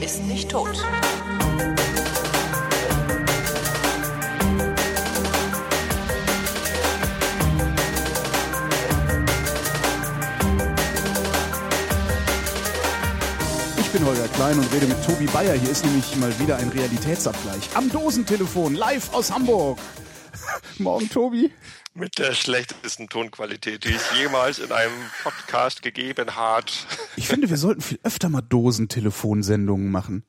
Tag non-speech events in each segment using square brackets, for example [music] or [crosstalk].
ist nicht tot. Ich bin Holger Klein und rede mit Tobi Bayer. Hier ist nämlich mal wieder ein Realitätsabgleich. Am Dosentelefon, live aus Hamburg. [laughs] Morgen, Tobi. Mit der schlechtesten Tonqualität, die es jemals in einem Podcast gegeben hat. Ich finde, wir sollten viel öfter mal Dosentelefonsendungen machen.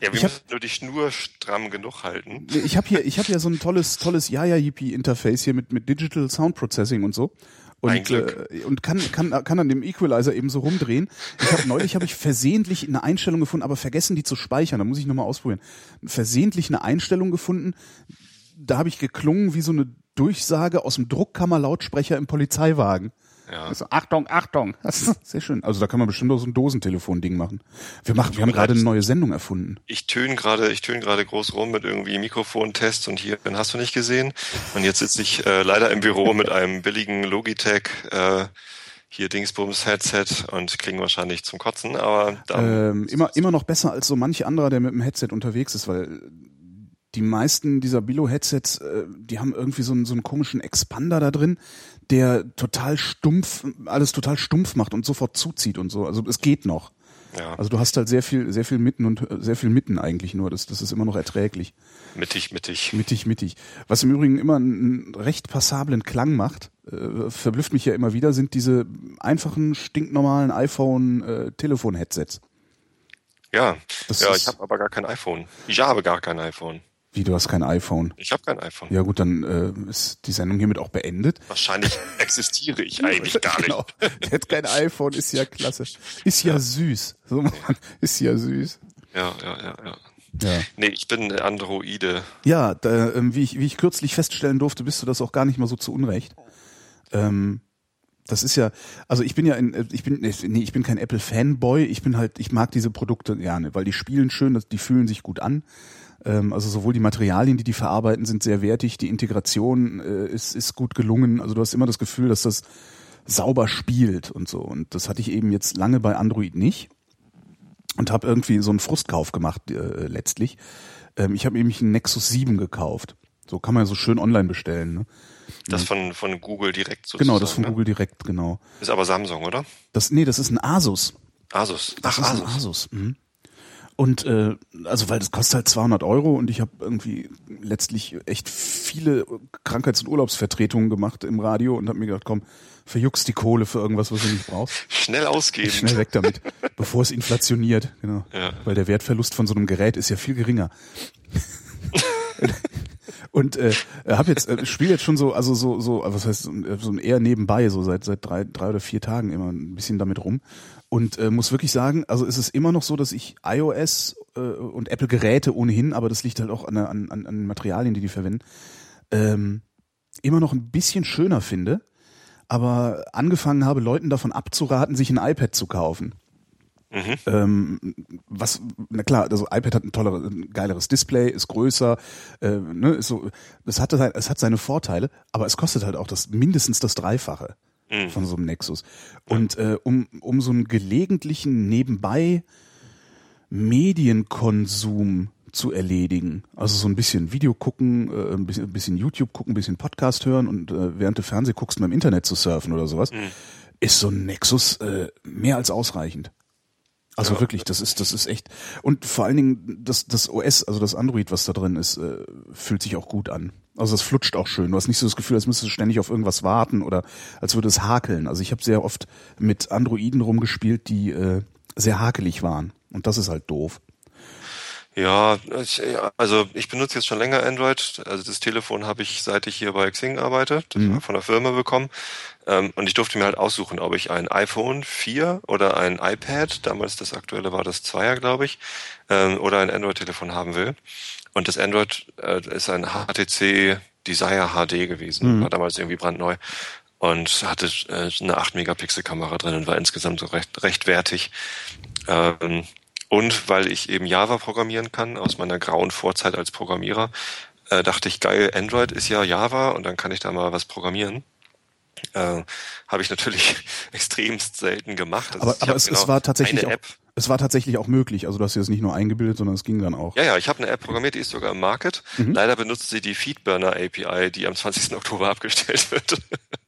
Ja, wir Ich müssen nur die Schnur stramm genug halten. Ich habe hier, ich habe ja so ein tolles, tolles Yaya Yippie Interface hier mit mit Digital Sound Processing und so. Und, Ein Glück. Äh, und kann, kann, kann an dem Equalizer eben so rumdrehen. Ich hab, neulich habe ich versehentlich eine Einstellung gefunden, aber vergessen die zu speichern. Da muss ich nochmal ausprobieren. Versehentlich eine Einstellung gefunden. Da habe ich geklungen wie so eine Durchsage aus dem Druckkammerlautsprecher im Polizeiwagen. Ja. Also, Achtung, Achtung. [laughs] Das ist sehr schön. Also da kann man bestimmt auch so ein Dosentelefon-Ding machen. Wir machen, wir haben gerade eine neue Sendung erfunden. Ich töne gerade, ich töne gerade groß rum mit irgendwie Mikrofontests und hier, den hast du nicht gesehen. Und jetzt sitze ich äh, leider im Büro mit einem billigen Logitech äh, hier Dingsbums Headset und klingen wahrscheinlich zum Kotzen, aber da, Ähm, immer, immer noch besser als so manch anderer, der mit dem Headset unterwegs ist, weil die meisten dieser Billo-Headsets, äh, die haben irgendwie so einen, so einen komischen Expander da drin, der total stumpf, alles total stumpf macht und sofort zuzieht und so. Also es geht noch. ja, Also du hast halt sehr viel, sehr viel mitten und äh, sehr viel mitten eigentlich nur. Das, das ist immer noch erträglich. mittig, mittig. Mittig, mittig. Was im Übrigen immer einen recht passablen Klang macht, äh, verblüfft mich ja immer wieder, sind diese einfachen, stinknormalen iPhone-Telefon-Headsets. Ja, Das ja, ich habe aber gar kein iPhone. Ich habe gar kein iPhone. Wie, du hast kein iPhone? Ich habe kein iPhone. Ja gut, dann äh, ist die Sendung hiermit auch beendet. Wahrscheinlich [laughs] existiere ich eigentlich gar nicht. Genau. Der hat kein iPhone, ist ja klasse. Ist ja süß. So, Mann, ist ja süß. Ja, ja, ja, ja. Ja, Nee, ich bin Androide. ja da, ähm, wie, ich, wie ich kürzlich feststellen durfte, bist du das auch gar nicht mal so zu Unrecht. Ähm, das ist ja, also ich bin ja, in, äh, ich bin, nee, ich bin kein Apple-Fanboy. Ich bin halt, ich mag diese Produkte gerne, weil die spielen schön, die fühlen sich gut an. Ähm, also sowohl die Materialien, die die verarbeiten, sind sehr wertig. Die Integration äh, ist ist gut gelungen. Also du hast immer das Gefühl, dass das sauber spielt und so. Und das hatte ich eben jetzt lange bei Android nicht und habe irgendwie so einen Frustkauf gemacht äh, letztlich. Ähm, ich habe nämlich einen Nexus 7 gekauft. So kann man ja so schön online bestellen. Ne? Das von, von Google direkt sozusagen. Genau, das von ne? Google direkt, genau. Ist aber Samsung, oder? Das, nee, das ist ein Asus. Asus. Das Ach, Asus. Asus. Mhm. Und äh, also weil das kostet halt 200 Euro und ich habe irgendwie letztlich echt viele Krankheits- und Urlaubsvertretungen gemacht im Radio und habe mir gedacht, komm, verjuckst die Kohle für irgendwas, was du nicht brauchst. Schnell ausgeben. Schnell weg damit, [laughs] bevor es inflationiert. Genau. Ja. Weil der Wertverlust von so einem Gerät ist ja viel geringer. [laughs] Und äh, habe jetzt äh, spiele jetzt schon so, also so so, was heißt so, so eher nebenbei, so seit seit drei drei oder vier Tagen immer ein bisschen damit rum und äh, muss wirklich sagen, also ist es immer noch so, dass ich iOS äh, und Apple Geräte ohnehin, aber das liegt halt auch an, an, an Materialien, die die verwenden, ähm, immer noch ein bisschen schöner finde, aber angefangen habe, Leuten davon abzuraten, sich ein iPad zu kaufen. Mhm. Ähm, was, na klar, also iPad hat ein tolleres, ein geileres Display, ist größer, äh, ne, ist so, das hat, es hat seine Vorteile, aber es kostet halt auch das mindestens das Dreifache Mhm. von so einem Nexus. Und äh, um, um so einen gelegentlichen nebenbei Medienkonsum zu erledigen, also so ein bisschen Video gucken, äh, ein bisschen, ein bisschen YouTube gucken, ein bisschen Podcast hören und äh, während du Fernseh guckst, mal im Internet zu surfen oder sowas, Mhm. ist so ein Nexus äh, mehr als ausreichend. Also Ja. wirklich, das ist, das ist echt. Und vor allen Dingen das, das OS, also das Android, was da drin ist, äh, fühlt sich auch gut an. Also das flutscht auch schön. Du hast nicht so das Gefühl, als müsstest du ständig auf irgendwas warten oder als würde es hakeln. Also ich habe sehr oft mit Androiden rumgespielt, die äh, sehr hakelig waren. Und das ist halt doof. Ja, ich, also ich benutze jetzt schon länger Android. Also das Telefon habe ich, seit ich hier bei Xing arbeite, Mhm. von der Firma bekommen. Ähm, und ich durfte mir halt aussuchen, ob ich ein iPhone 4 oder ein iPad, damals das aktuelle war das Zweier, glaube ich, ähm, oder ein Android-Telefon haben will. Und das Android äh, ist ein HTC Desire HD gewesen, Mhm. war damals irgendwie brandneu und hatte äh, eine 8 Megapixel Kamera drin und war insgesamt so recht, recht wertig. Ähm, und weil ich eben Java programmieren kann, aus meiner grauen Vorzeit als Programmierer, äh, dachte ich, geil, Android ist ja Java und dann kann ich da mal was programmieren. Äh, habe ich natürlich [laughs] extremst selten gemacht. Also aber aber es, genau es war tatsächlich auch, es war tatsächlich auch möglich. Also du hast dir das nicht nur eingebildet, sondern es ging dann auch. Ja, ja, ich habe eine App programmiert, die ist sogar im Market. Mhm. Leider benutzt sie die Feedburner API, die am 20. [laughs] Oktober abgestellt wird.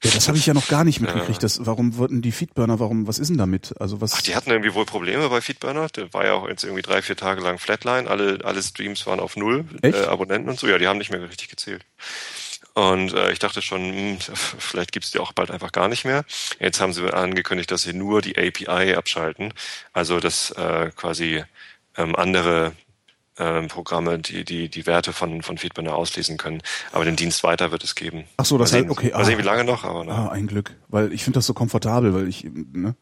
Ja, das habe ich ja noch gar nicht mitgekriegt. Das, warum wurden die Feedburner, warum, was ist denn damit? Also was? Ach, die hatten irgendwie wohl Probleme bei Feedburner. Der war ja auch jetzt irgendwie drei, vier Tage lang Flatline. Alle, alle Streams waren auf null äh, Abonnenten und so. Ja, die haben nicht mehr richtig gezählt. Und äh, ich dachte schon, mh, hm, [laughs] vielleicht gibt's die auch bald einfach gar nicht mehr. Jetzt haben sie angekündigt, dass sie nur die API abschalten. Also dass äh, quasi ähm, andere ähm, Programme, die, die die Werte von, von Feedburner auslesen können. Aber den Dienst weiter wird es geben. Ach so, das heißt, okay. Mal sehen, ah, wie lange noch, aber ne. Ah, ein Glück. Weil ich finde das so komfortabel, weil ich, ne?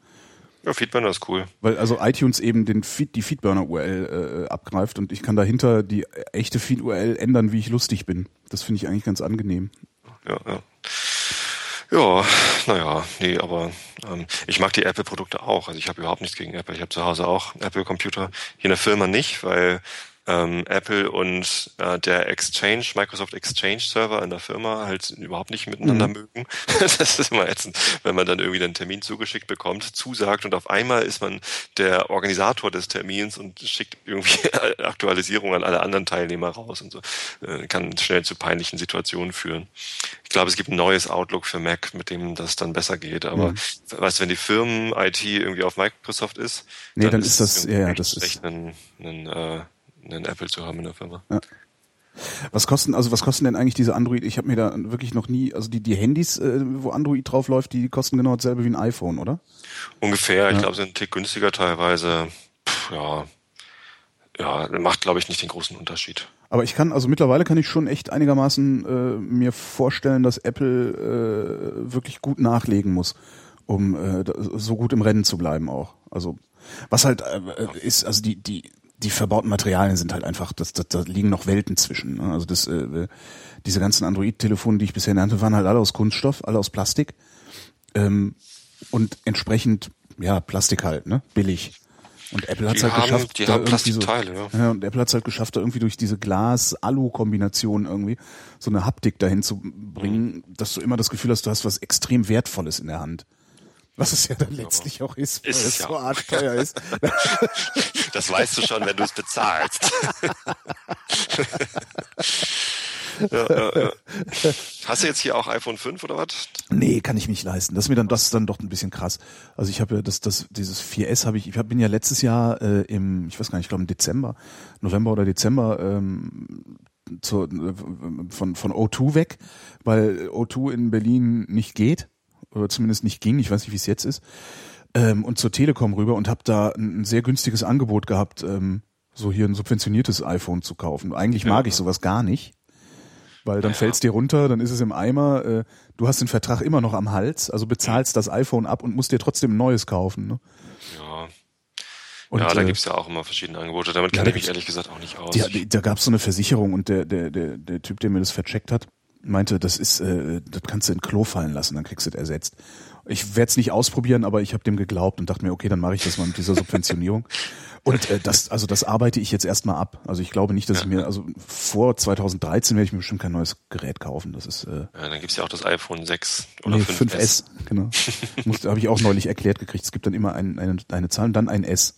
Ja, Feedburner ist cool. Weil also iTunes eben den Feed, die Feedburner-URL äh, abgreift und ich kann dahinter die echte Feed-URL ändern, wie ich lustig bin. Das finde ich eigentlich ganz angenehm. Ja, ja. Ja, naja, nee, aber ähm, ich mag die Apple-Produkte auch. Also ich habe überhaupt nichts gegen Apple. Ich habe zu Hause auch Apple-Computer. Hier in der Firma nicht, weil ähm, Apple und äh, der Exchange, Microsoft Exchange Server in der Firma halt überhaupt nicht miteinander mhm. mögen. [laughs] das ist immer ätzend, wenn man dann irgendwie einen Termin zugeschickt bekommt, zusagt und auf einmal ist man der Organisator des Termins und schickt irgendwie [laughs] Aktualisierungen an alle anderen Teilnehmer raus und so. Äh, kann schnell zu peinlichen Situationen führen. Ich glaube, es gibt ein neues Outlook für Mac, mit dem das dann besser geht. Aber mhm. weißt du, wenn die Firmen-IT irgendwie auf Microsoft ist, nee, dann, dann ist das, ja, das ist ein, ein äh, einen Apple zu haben in der Firma. Ja. Was kosten, also was kosten denn eigentlich diese Android? Ich habe mir da wirklich noch nie, also die, die Handys, äh, wo Android drauf läuft, die kosten genau dasselbe wie ein iPhone, oder? Ungefähr, ja. ich glaube, sind ein Tick günstiger teilweise. Pff, ja, ja, macht, glaube ich, nicht den großen Unterschied. Aber ich kann, also mittlerweile kann ich schon echt einigermaßen äh, mir vorstellen, dass Apple äh, wirklich gut nachlegen muss, um äh, so gut im Rennen zu bleiben auch. Also was halt äh, ist, also die, die die verbauten Materialien sind halt einfach, das, das, da liegen noch Welten zwischen. Ne? Also das, äh, diese ganzen Android-Telefone, die ich bisher nannte, waren halt alle aus Kunststoff, alle aus Plastik ähm, und entsprechend ja Plastik halt, ne, billig. Und Apple hat es halt haben, geschafft, die haben Plastikteile, so, ja. ja. Und Apple hat halt geschafft, da irgendwie durch diese Glas-Alu-Kombination irgendwie so eine Haptik dahin zu bringen, mhm. dass du immer das Gefühl hast, du hast was extrem Wertvolles in der Hand. Was es ja dann letztlich auch ist, weil ist es ja. so arg teuer ist. [laughs] Das weißt du schon, wenn du es bezahlst. [laughs] ja, ja, ja. Hast du jetzt hier auch iPhone 5 oder was? Nee, kann ich nicht leisten. Das ist mir dann das ist dann doch ein bisschen krass. Also ich habe ja das das dieses 4S habe ich ich hab, bin ja letztes Jahr äh, im ich weiß gar nicht, ich glaube im Dezember, November oder Dezember ähm, zur, äh, von von O2 weg, weil O2 in Berlin nicht geht oder zumindest nicht ging, ich weiß nicht, wie es jetzt ist, ähm, und zur Telekom rüber und habe da ein, sehr günstiges Angebot gehabt, ähm, so hier ein subventioniertes iPhone zu kaufen. Eigentlich mag ja. ich sowas gar nicht, weil dann ja. fällt's dir runter, dann ist es im Eimer, äh, du hast den Vertrag immer noch am Hals, also bezahlst das iPhone ab und musst dir trotzdem ein neues kaufen. Ne? Ja. Und, ja, da äh, gibt's ja auch immer verschiedene Angebote. Damit kenne ich mich ehrlich gesagt auch nicht aus. Die, da gab's so eine Versicherung und der, der, der, der Typ, der mir das vercheckt hat, meinte, das ist, äh, das kannst du in Klo fallen lassen, dann kriegst du es ersetzt. Ich werde es nicht ausprobieren, aber ich habe dem geglaubt und dachte mir, okay, dann mache ich das mal mit dieser Subventionierung. [laughs] Und äh, das, also das arbeite ich jetzt erstmal ab. Also ich glaube nicht, dass ich mir, also vor 2013 werde ich mir bestimmt kein neues Gerät kaufen. Das ist. Äh, ja, dann gibt's ja auch das iPhone 6 oder nee, 5S. 5S genau. [laughs] habe ich auch neulich erklärt gekriegt. Es gibt dann immer ein, eine, eine Zahl und dann ein S.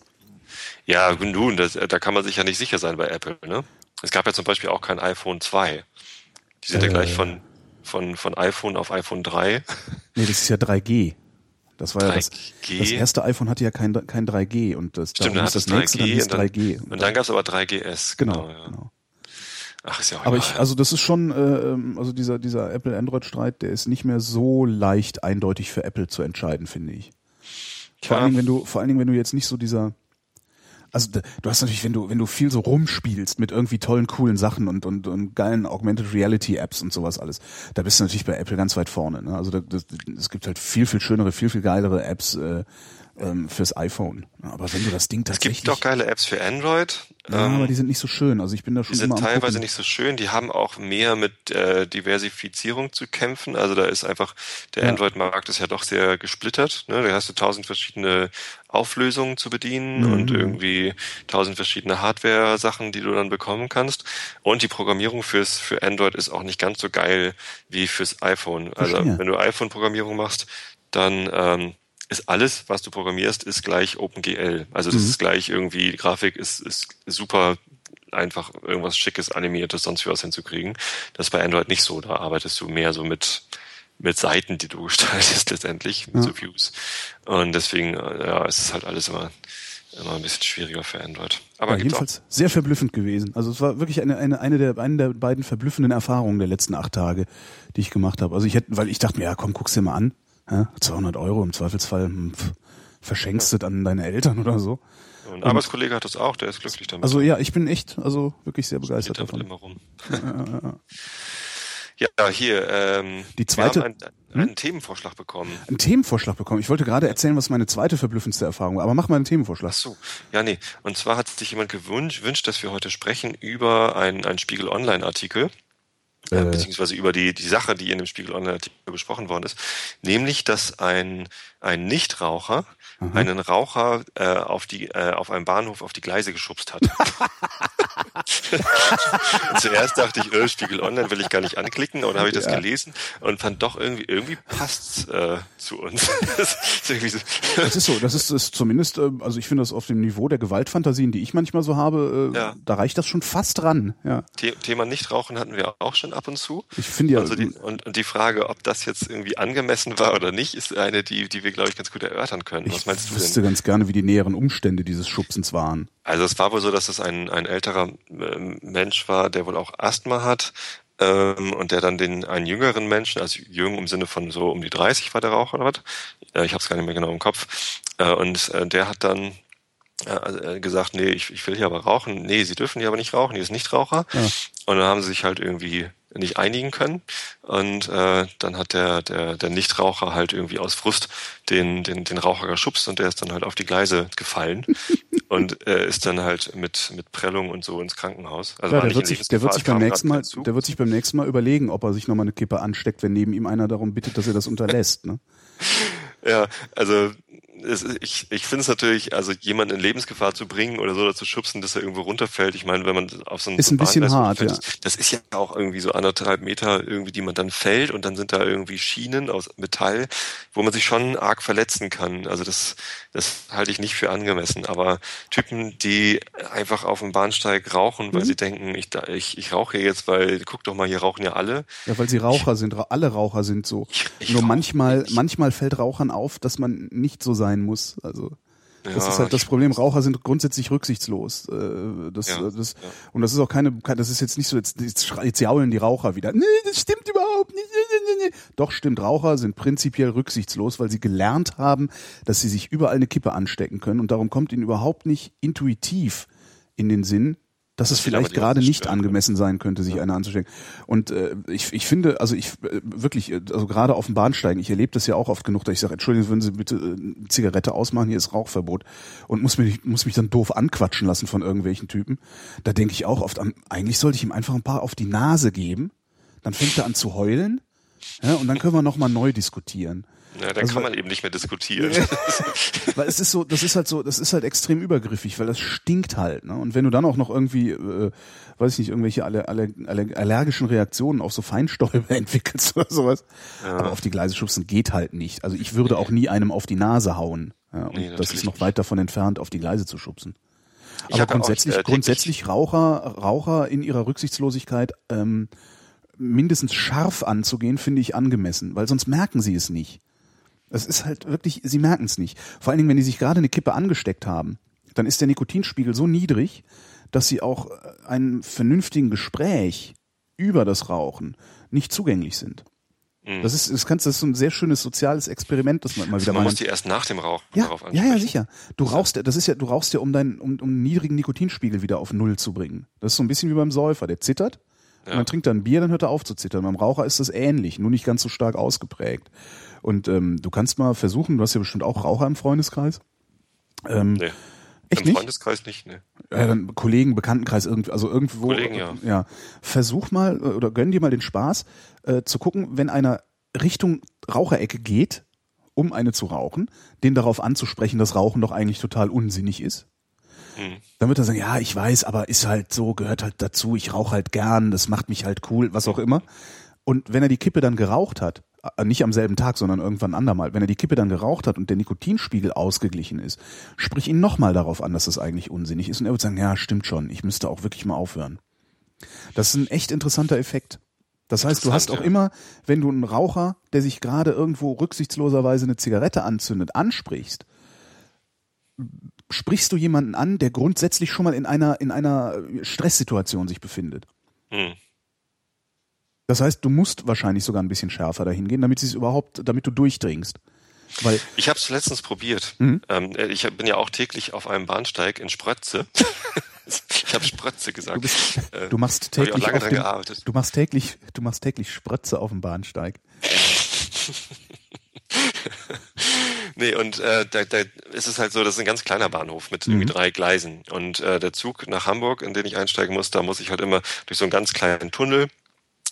Ja, nun, das, da kann man sich ja nicht sicher sein bei Apple. Ne? Es gab ja zum Beispiel auch kein iPhone 2. Die sind äh, ja gleich von, von, von iPhone auf iPhone 3. Nee, das ist ja 3G. Das war 3G. ja das, das erste iPhone hatte ja kein, kein 3G und das, Stimmt, dann ist das 3G nächste dann hieß 3G. Und dann, dann gab es aber 3GS. Genau, genau. Ja. genau. Ach, ist ja auch Aber ich, also das ist schon, äh, also dieser, dieser Apple-Android-Streit, der ist nicht mehr so leicht eindeutig für Apple zu entscheiden, finde ich. Vor allen Dingen, wenn du, vor allen Dingen, wenn du jetzt nicht so dieser, also du hast natürlich, wenn du, wenn du viel so rumspielst mit irgendwie tollen, coolen Sachen und, und, und geilen Augmented Reality Apps und sowas alles, da bist du natürlich bei Apple ganz weit vorne. Ne? Also es gibt halt viel, viel schönere, viel, viel geilere Apps, äh, ähm, fürs iPhone. Aber wenn du das Ding Es tatsächlich... gibt auch geile Apps für Android. ja, ähm, aber die sind nicht so schön. Also ich bin da schon Die sind teilweise gucken. nicht so schön, die haben auch mehr mit äh, Diversifizierung zu kämpfen. Also da ist einfach, der Ja. Android-Markt ist ja doch sehr gesplittert. Ne? Da hast du tausend verschiedene Auflösungen zu bedienen Mhm. und irgendwie tausend verschiedene Hardware-Sachen, die du dann bekommen kannst. Und die Programmierung fürs für Android ist auch nicht ganz so geil wie fürs iPhone. Also wenn du iPhone-Programmierung machst, dann ähm, ist alles, was du programmierst, ist gleich OpenGL. Also das Mhm. ist gleich irgendwie, die Grafik ist, ist super einfach irgendwas Schickes, Animiertes, sonst wie was hinzukriegen. Das ist bei Android nicht so. Da arbeitest du mehr so mit, mit Seiten, die du [laughs] gestaltest letztendlich, mit Ja. so Views. Und deswegen, äh, ja, es ist halt alles immer, immer ein bisschen schwieriger für Android. Aber Ja, gibt's auch jedenfalls sehr verblüffend gewesen. Also es war wirklich eine, eine, eine, der, eine der beiden verblüffenden Erfahrungen der letzten acht Tage, die ich gemacht habe. Also ich hätte, weil ich dachte mir, ja komm, guck's dir mal an. Ja, 200 Euro im Zweifelsfall hm, pf, verschenkst du dann deine Eltern oder so. Ein Arbeitskollege hat das auch, der ist glücklich damit. Also ja, ich bin echt, also wirklich sehr begeistert davon. immer rum. [laughs] Ja, hier, ähm, Die zweite- wir haben einen, einen Themenvorschlag bekommen. Einen Themenvorschlag bekommen. Ich wollte gerade erzählen, was meine zweite verblüffendste Erfahrung war, aber mach mal einen Themenvorschlag. Ach so, ja, nee. Und zwar hat sich jemand gewünscht, wünscht, dass wir heute sprechen über einen, einen Spiegel Online-Artikel, äh, beziehungsweise über die, die Sache, die in dem Spiegel Online-Artikel besprochen worden ist, nämlich, dass ein, ein Nichtraucher einen Raucher äh, auf die äh, auf einem Bahnhof auf die Gleise geschubst hat. [laughs] zuerst dachte ich, äh, Spiegel Online will ich gar nicht anklicken, und dann habe ich das Ja. gelesen und fand doch irgendwie irgendwie passt's äh, zu uns. [laughs] das ist so, Das ist so, das ist, ist zumindest, äh, also ich finde das auf dem Niveau der Gewaltfantasien, die ich manchmal so habe, äh, Ja. da reicht das schon fast ran. Ja. The Thema Nichtrauchen hatten wir auch schon ab und zu. Ich finde ja, Also die, und, und die Frage, ob das jetzt irgendwie angemessen war oder nicht, ist eine, die, die wir, glaube ich, ganz gut erörtern können. Was ich meinst du wüsste denn? ganz gerne, wie die näheren Umstände dieses Schubsens waren. Also es war wohl so, dass es ein, ein älterer ähm, Mensch war, der wohl auch Asthma hat ähm, und der dann den einen jüngeren Menschen, also jung im Sinne von so um die 30 war der Raucher oder was, äh, ich habe es gar nicht mehr genau im Kopf, äh, und äh, der hat dann äh, äh, gesagt, nee, ich, ich will hier aber rauchen. Nee, sie dürfen hier aber nicht rauchen, hier ist Nichtraucher. Ja. Und dann haben sie sich halt irgendwie nicht einigen können. Und äh, dann hat der, der, der Nichtraucher halt irgendwie aus Frust den, den, den Raucher geschubst und der ist dann halt auf die Gleise gefallen [laughs] und äh, ist dann halt mit, mit Prellung und so ins Krankenhaus. Also Ja, war der, wird sich, der wird sich beim nächsten Mal, der wird sich beim nächsten Mal überlegen, ob er sich nochmal eine Kippe ansteckt, wenn neben ihm einer darum bittet, dass er das unterlässt. Ne? Ja, also es, ich, ich finde es natürlich, also jemanden in Lebensgefahr zu bringen oder so oder zu schubsen, dass er irgendwo runterfällt. Ich meine, wenn man auf so ein Ist ein bisschen Bahngleis hart, runterfällt, ja. das, ist ja auch irgendwie so anderthalb Meter irgendwie, die man dann fällt und dann sind da irgendwie Schienen aus Metall, wo man sich schon arg verletzen kann. Also das, das halte ich nicht für angemessen. Aber Typen, die einfach auf dem Bahnsteig rauchen, Mhm. weil sie denken, ich, ich, ich rauche hier jetzt, weil guck doch mal, hier rauchen ja alle. Ja, weil sie Raucher sind. Ra- Alle Raucher sind so. ich Nur manchmal, manchmal fällt Rauchern auf, dass man nicht so sein muss. Also das Ja, ist halt das Problem. Raucher sind grundsätzlich rücksichtslos. Äh, Das, Ja, das, ja. Und das ist auch keine, kein- das ist jetzt nicht so, jetzt, jetzt, jetzt jaulen die Raucher wieder. Nee, das stimmt überhaupt nicht. Nee, nee, nee, nee. Doch stimmt, Raucher sind prinzipiell rücksichtslos, weil sie gelernt haben, dass sie sich überall eine Kippe anstecken können. Und darum kommt ihnen überhaupt nicht intuitiv in den Sinn, dass es vielleicht gerade nicht angemessen sein könnte, sich eine anzustecken. Und äh, ich, ich finde, also ich äh, wirklich, äh, also gerade auf dem Bahnsteigen, ich erlebe das ja auch oft genug, dass ich sage, Entschuldigung, würden Sie bitte äh, eine Zigarette ausmachen, hier ist Rauchverbot und muss mich, muss mich dann doof anquatschen lassen von irgendwelchen Typen. Da denke ich auch oft an, eigentlich sollte ich ihm einfach ein paar auf die Nase geben, dann fängt er an zu heulen ja, und dann können wir nochmal neu diskutieren. Ja, dann Also, kann man eben nicht mehr diskutieren. [laughs] Weil es ist so, das ist halt so, das ist halt extrem übergriffig, weil das stinkt halt. Ne? Und wenn du dann auch noch irgendwie, äh, weiß ich nicht, irgendwelche aller, aller, aller, allergischen Reaktionen auf so Feinstäube [laughs] entwickelst oder sowas. Aber auf die Gleise schubsen geht halt nicht. Also ich würde auch nie einem auf die Nase hauen. Ja, und Nee, das ist noch weit davon entfernt, auf die Gleise zu schubsen. Aber ja auch, grundsätzlich, äh, grundsätzlich Raucher, Raucher in ihrer Rücksichtslosigkeit ähm, mindestens scharf anzugehen, finde ich angemessen, weil sonst merken sie es nicht. Es ist halt wirklich, sie merken es nicht. Vor allen Dingen, wenn die sich gerade eine Kippe angesteckt haben, dann ist der Nikotinspiegel so niedrig, dass sie auch äh, einem vernünftigen Gespräch über das Rauchen nicht zugänglich sind. Mhm. Das ist, das kannst, das ist so ein sehr schönes soziales Experiment, das man mal wieder man mal muss die erst nach dem Rauchen ja, darauf ja, ansprechen. ja, sicher. Du rauchst, ja- das ist ja, du rauchst ja, um deinen, um, um niedrigen Nikotinspiegel wieder auf Null zu bringen. Das ist so ein bisschen wie beim Säufer. Der zittert Und dann trinkt ein Bier, dann hört er auf zu zittern. Beim Raucher ist das ähnlich, nur nicht ganz so stark ausgeprägt. Und ähm, du kannst mal versuchen, du hast ja bestimmt auch Raucher im Freundeskreis. Ähm, Nee. Echt Im nicht? Freundeskreis nicht, ne. Ja, dann Kollegen, Bekanntenkreis, irgendwie, also irgendwo. Kollegen, ja. ja. Versuch mal äh, oder gönn dir mal den Spaß, äh, zu gucken, wenn einer Richtung Raucherecke geht, um eine zu rauchen, den darauf anzusprechen, dass Rauchen doch eigentlich total unsinnig ist. Dann wird er sagen, ja, ich weiß, aber ist halt so, gehört halt dazu, ich rauche halt gern, das macht mich halt cool, was auch immer. Und wenn er die Kippe dann geraucht hat, äh, nicht am selben Tag, sondern irgendwann andermal, wenn er die Kippe dann geraucht hat und der Nikotinspiegel ausgeglichen ist, sprich ihn nochmal darauf an, dass das eigentlich unsinnig ist und er wird sagen, ja, stimmt schon, ich müsste auch wirklich mal aufhören. Das ist ein echt interessanter Effekt. Das heißt, du hast auch immer, wenn du einen Raucher, der sich gerade irgendwo rücksichtsloserweise eine Zigarette anzündet, ansprichst, sprichst du jemanden an, der grundsätzlich schon mal in einer, in einer Stresssituation sich befindet. Hm. Das heißt, du musst wahrscheinlich sogar ein bisschen schärfer dahin gehen, damit sie es überhaupt, damit du durchdringst. Weil, Ich habe es letztens probiert. Mhm. Ähm, ich hab- bin ja auch täglich auf einem Bahnsteig in Sprötze. [laughs] ich habe Sprötze gesagt. Du bist- Äh, du machst ich täglich dran dem, gearbeitet. du machst täglich, du machst täglich Sprötze auf dem Bahnsteig. [laughs] [laughs] Nee, und äh, da, da ist es halt so, das ist ein ganz kleiner Bahnhof mit irgendwie Mhm. drei Gleisen. Und äh, der Zug nach Hamburg, in den ich einsteigen muss, da muss ich halt immer durch so einen ganz kleinen Tunnel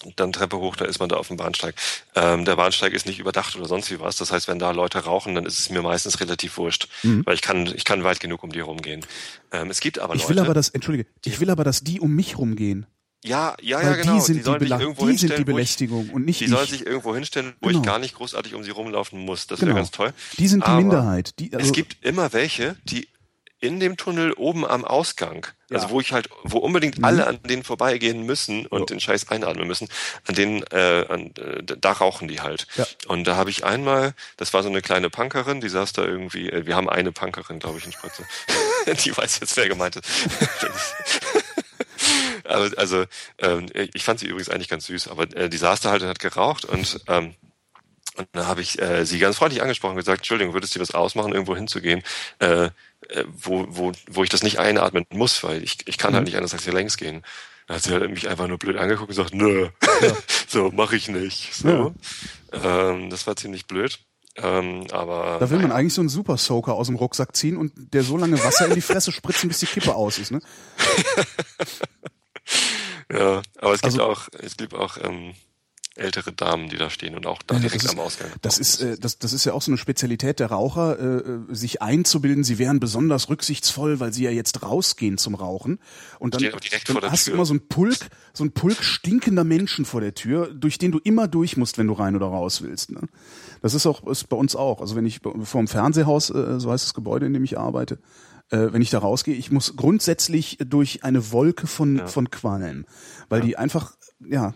und dann Treppe hoch, da ist man da auf dem Bahnsteig. Ähm, der Bahnsteig ist nicht überdacht oder sonst wie was. Das heißt, wenn da Leute rauchen, dann ist es mir meistens relativ wurscht, weil ich kann, ich kann weit genug um die rumgehen. Ähm, es gibt aber Mhm. Ich Leute. will aber, dass, entschuldige, ich will aber, dass die um mich rumgehen. Ja, ja, Weil ja, genau. die sind die, sollen sich Bela irgendwo die, sind hinstellen, die wo ich- Belästigung und nicht Die ich. sollen sich irgendwo hinstellen, wo Genau. ich gar nicht großartig um sie rumlaufen muss. Das genau. wäre ganz toll. Die sind die Aber Minderheit. Die, also, es gibt immer welche, die in dem Tunnel oben am Ausgang, also Ja. wo ich halt, wo unbedingt alle an denen vorbeigehen müssen und Jo. den Scheiß einatmen müssen, an denen, äh, an, äh, da rauchen die halt. Ja. Und da habe ich einmal, das war so eine kleine Punkerin, die saß da irgendwie, äh, wir haben eine Punkerin, glaube ich, in Spritze. [laughs] die weiß jetzt, wer gemeint ist. [laughs] aber, also, ähm, ich fand sie übrigens eigentlich ganz süß, aber äh, die saß da halt und hat geraucht und ähm, und dann habe ich äh, sie ganz freundlich angesprochen und gesagt, Entschuldigung, würdest du dir was ausmachen, irgendwo hinzugehen, äh, äh, wo, wo, wo ich das nicht einatmen muss, weil ich, ich kann halt nicht anders als hier längs gehen. Dann hat sie halt mich einfach nur blöd angeguckt und gesagt, nö, [laughs] so mache ich nicht. So. Ähm, das war ziemlich blöd. Ähm, aber da will man eigentlich so einen Super Soaker aus dem Rucksack ziehen und der so lange Wasser in die Fresse spritzen, bis die Kippe aus ist. Ne? [laughs] ja, aber es gibt Also- auch, es gibt auch ähm, ältere Damen, die da stehen und auch da direkt ist, am Ausgang. Das ist, äh, das, das ist ja auch so eine Spezialität der Raucher, äh, äh, sich einzubilden, sie wären besonders rücksichtsvoll, weil sie ja jetzt rausgehen zum Rauchen. Und dann, dann hast du immer so ein Pulk, so ein Pulk stinkender Menschen vor der Tür, durch den du immer durch musst, wenn du rein oder raus willst. Ne? Das ist auch ist bei uns auch. Also wenn ich vor dem Fernsehhaus, äh, so heißt das Gebäude, in dem ich arbeite, äh, wenn ich da rausgehe, ich muss grundsätzlich durch eine Wolke von, von Qualm, weil die einfach, ja,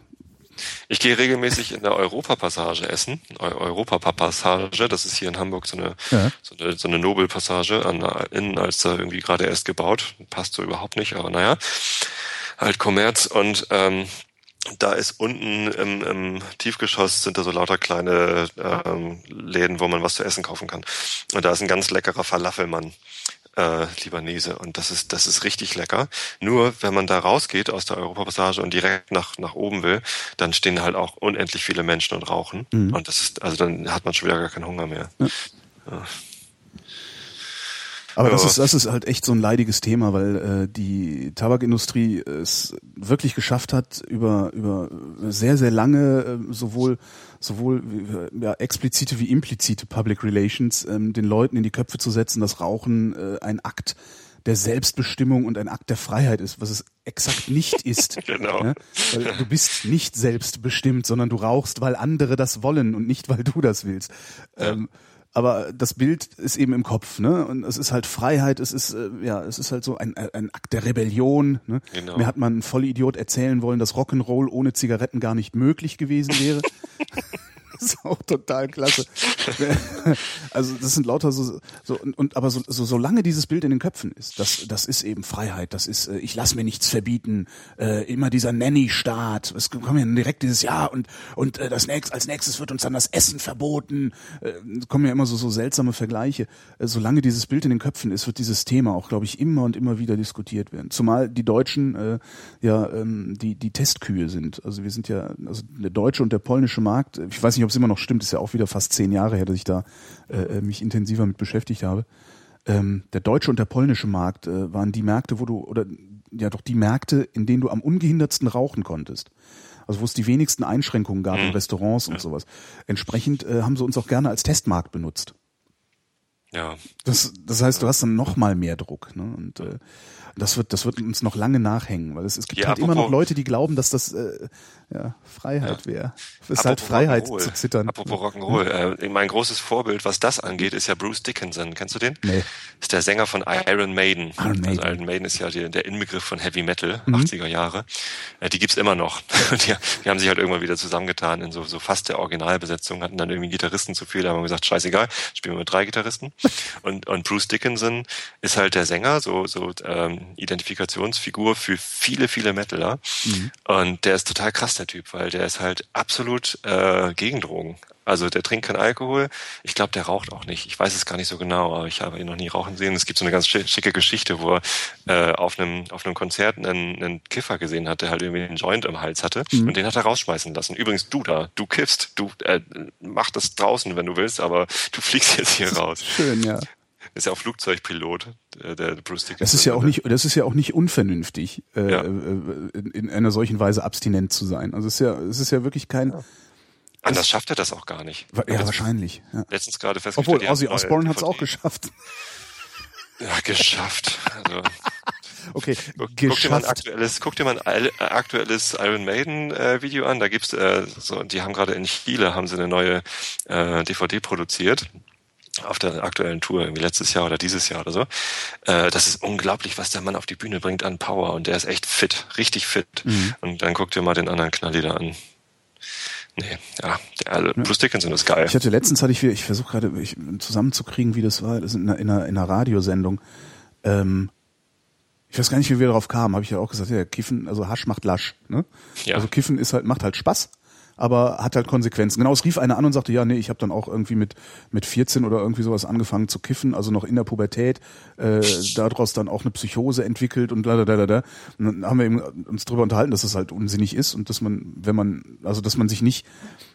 Ich gehe regelmäßig in der Europapassage essen. Eu Europapassage, das ist hier in Hamburg so eine, Ja. so eine, so eine Nobelpassage an der Innenalster irgendwie gerade erst gebaut. Passt so überhaupt nicht, aber naja. Halt Kommerz und ähm, da ist unten im, im Tiefgeschoss sind da so lauter kleine ähm, Läden, wo man was zu essen kaufen kann. Und da ist ein ganz leckerer Falafelmann äh, Libanese. Und das ist das ist richtig lecker. Nur wenn man da rausgeht aus der Europapassage und direkt nach nach oben will, dann stehen halt auch unendlich viele Menschen und rauchen. Und das ist also dann hat man schon wieder gar keinen Hunger mehr. Aber das ist, das ist halt echt so ein leidiges Thema, weil äh, die Tabakindustrie es wirklich geschafft hat, über, über sehr, sehr lange äh, sowohl, sowohl äh, ja, explizite wie implizite Public Relations ähm, den Leuten in die Köpfe zu setzen, dass Rauchen äh, ein Akt der Selbstbestimmung und ein Akt der Freiheit ist, was es exakt nicht ist. [laughs] Genau. Ja? Weil du bist nicht selbstbestimmt, sondern du rauchst, weil andere das wollen und nicht, weil du das willst. Ähm, aber das Bild ist eben im Kopf, ne? Und es ist halt Freiheit, es ist äh, ja, es ist halt so ein, ein Akt der Rebellion. Ne? Genau. Mir hat man ein Vollidiot erzählen wollen, dass Rock'n'Roll ohne Zigaretten gar nicht möglich gewesen wäre. [laughs] Ist auch total klasse. [laughs] Also das sind lauter so, so und, und aber so, so solange dieses Bild in den Köpfen ist, das das ist eben Freiheit, das ist äh, ich lass mir nichts verbieten, äh, immer dieser Nanny-Staat. Es kommt ja direkt dieses Ja und und äh, das nächst, als nächstes wird uns dann das Essen verboten. Äh, kommen ja immer so so seltsame Vergleiche. Äh, solange dieses Bild in den Köpfen ist, wird dieses Thema auch, glaube ich, immer und immer wieder diskutiert werden. Zumal die Deutschen äh, ja ähm, die die Testkühe sind. Also wir sind ja also der deutsche und der polnische Markt. Ich weiß nicht, ob es immer noch stimmt. Ist ja auch wieder fast zehn Jahre her, dass ich da äh, äh, mich intensiver mit beschäftigt habe. Ähm, der deutsche und der polnische Markt äh, waren die Märkte, wo du oder ja doch die Märkte, in denen du am ungehindertsten rauchen konntest. Also wo es die wenigsten Einschränkungen gab in Mhm. Restaurants und sowas. Entsprechend äh, haben sie uns auch gerne als Testmarkt benutzt. Ja. Das, das heißt, du hast dann noch mal mehr Druck. Ne? Und äh, das wird, das wird uns noch lange nachhängen, weil es, es gibt Ja, halt immer noch Leute, die glauben, dass das äh, ja, Freiheit wäre. Es ist halt Freiheit zu zittern. Apropos Rock'n'Roll. Äh, mein großes Vorbild, was das angeht, ist ja Bruce Dickinson. Kennst du den? Nee. Ist der Sänger von Iron Maiden. Iron Maiden. Mhm. Also Iron Maiden ist ja die, der Inbegriff von Heavy Metal, 80er Jahre. Äh, die gibt's immer noch. [laughs] die, die haben sich halt irgendwann wieder zusammengetan in so, so fast der Originalbesetzung, hatten dann irgendwie Gitarristen zu viel, da haben wir gesagt, scheißegal, spielen wir mit drei Gitarristen. [laughs] Und, und Bruce Dickinson ist halt der Sänger, so, so ähm, Identifikationsfigur für viele, viele Metaler. Und der ist total krass, der Typ, weil der ist halt absolut äh, gegen Drogen. Also der trinkt keinen Alkohol. Ich glaube, der raucht auch nicht. Ich weiß es gar nicht so genau, aber ich habe ihn noch nie rauchen sehen. Es gibt so eine ganz schi- schicke Geschichte, wo er äh, auf einem auf einem Konzert einen, einen Kiffer gesehen hat, der halt irgendwie einen Joint im Hals hatte und den hat er rausschmeißen lassen. Übrigens, du da, du kiffst, du äh, mach das draußen, wenn du willst, aber du fliegst jetzt hier raus. Schön, ja. Ist ja auch Flugzeugpilot, der, der Bruce Dickinson. Das ist ja auch nicht, das ist ja auch nicht unvernünftig, äh, Ja. äh, in, in einer solchen Weise abstinent zu sein. Also es ist ja, es ist ja wirklich kein, Anders schafft er das auch gar nicht. ja, hab jetzt wahrscheinlich. Ja. Letztens gerade festgestellt. Obwohl Ozzy Osbourne hat es auch geschafft. [laughs] Ja, geschafft. Also, Okay, Guck, guck dir mal ein aktuelles, guck dir mal ein äh, aktuelles Iron Maiden äh, Video an. Da gibt's äh, so, die haben gerade in Chile haben sie eine neue äh, DVD produziert auf der aktuellen Tour, irgendwie letztes Jahr oder dieses Jahr oder so. Äh, das ist unglaublich, was der Mann auf die Bühne bringt an Power und der ist echt fit, richtig fit. Mhm. Und dann guck dir mal den anderen Knalli da an. Nee, ja, der, also, Bruce Dickinson ist geil. Ich hatte letztens hatte ich ich versuche gerade zusammenzukriegen, wie das war, das in einer, in einer, in einer Radiosendung. Ähm, ich weiß gar nicht, wie wir darauf kamen, habe ich ja auch gesagt, ja, Kiffen, also Hasch macht Lasch. Ne? Ja. Also Kiffen ist halt, macht halt Spaß, aber hat halt Konsequenzen. Genau, es rief einer an und sagte, ja, nee, ich habe dann auch irgendwie mit mit 14 oder irgendwie sowas angefangen zu kiffen, also noch in der Pubertät, äh, daraus dann auch eine Psychose entwickelt und da da da da. Und dann haben wir eben uns darüber unterhalten, dass das halt unsinnig ist und dass man, wenn man, also dass man sich nicht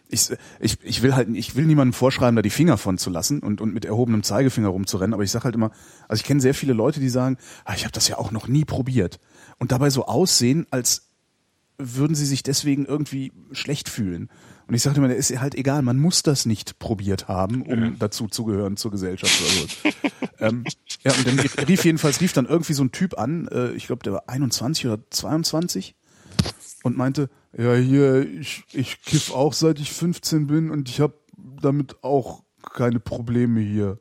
ich, ich, ich will halt, ich will niemandem vorschreiben, da die Finger von zu lassen und, und mit erhobenem Zeigefinger rumzurennen, aber ich sag halt immer, also ich kenne sehr viele Leute, die sagen, ah, ich habe das ja auch noch nie probiert und dabei so aussehen, als würden sie sich deswegen irgendwie schlecht fühlen. Und ich sage immer, der ist halt egal, man muss das nicht probiert haben, um dazu zu gehören zur Gesellschaft oder so. ähm, ja, und dann rief jedenfalls, rief dann irgendwie so ein Typ an, äh, ich glaube, der war 21 oder 22 und meinte, ja, hier, ich, ich kiff auch seit ich 15 bin und ich habe damit auch keine Probleme hier.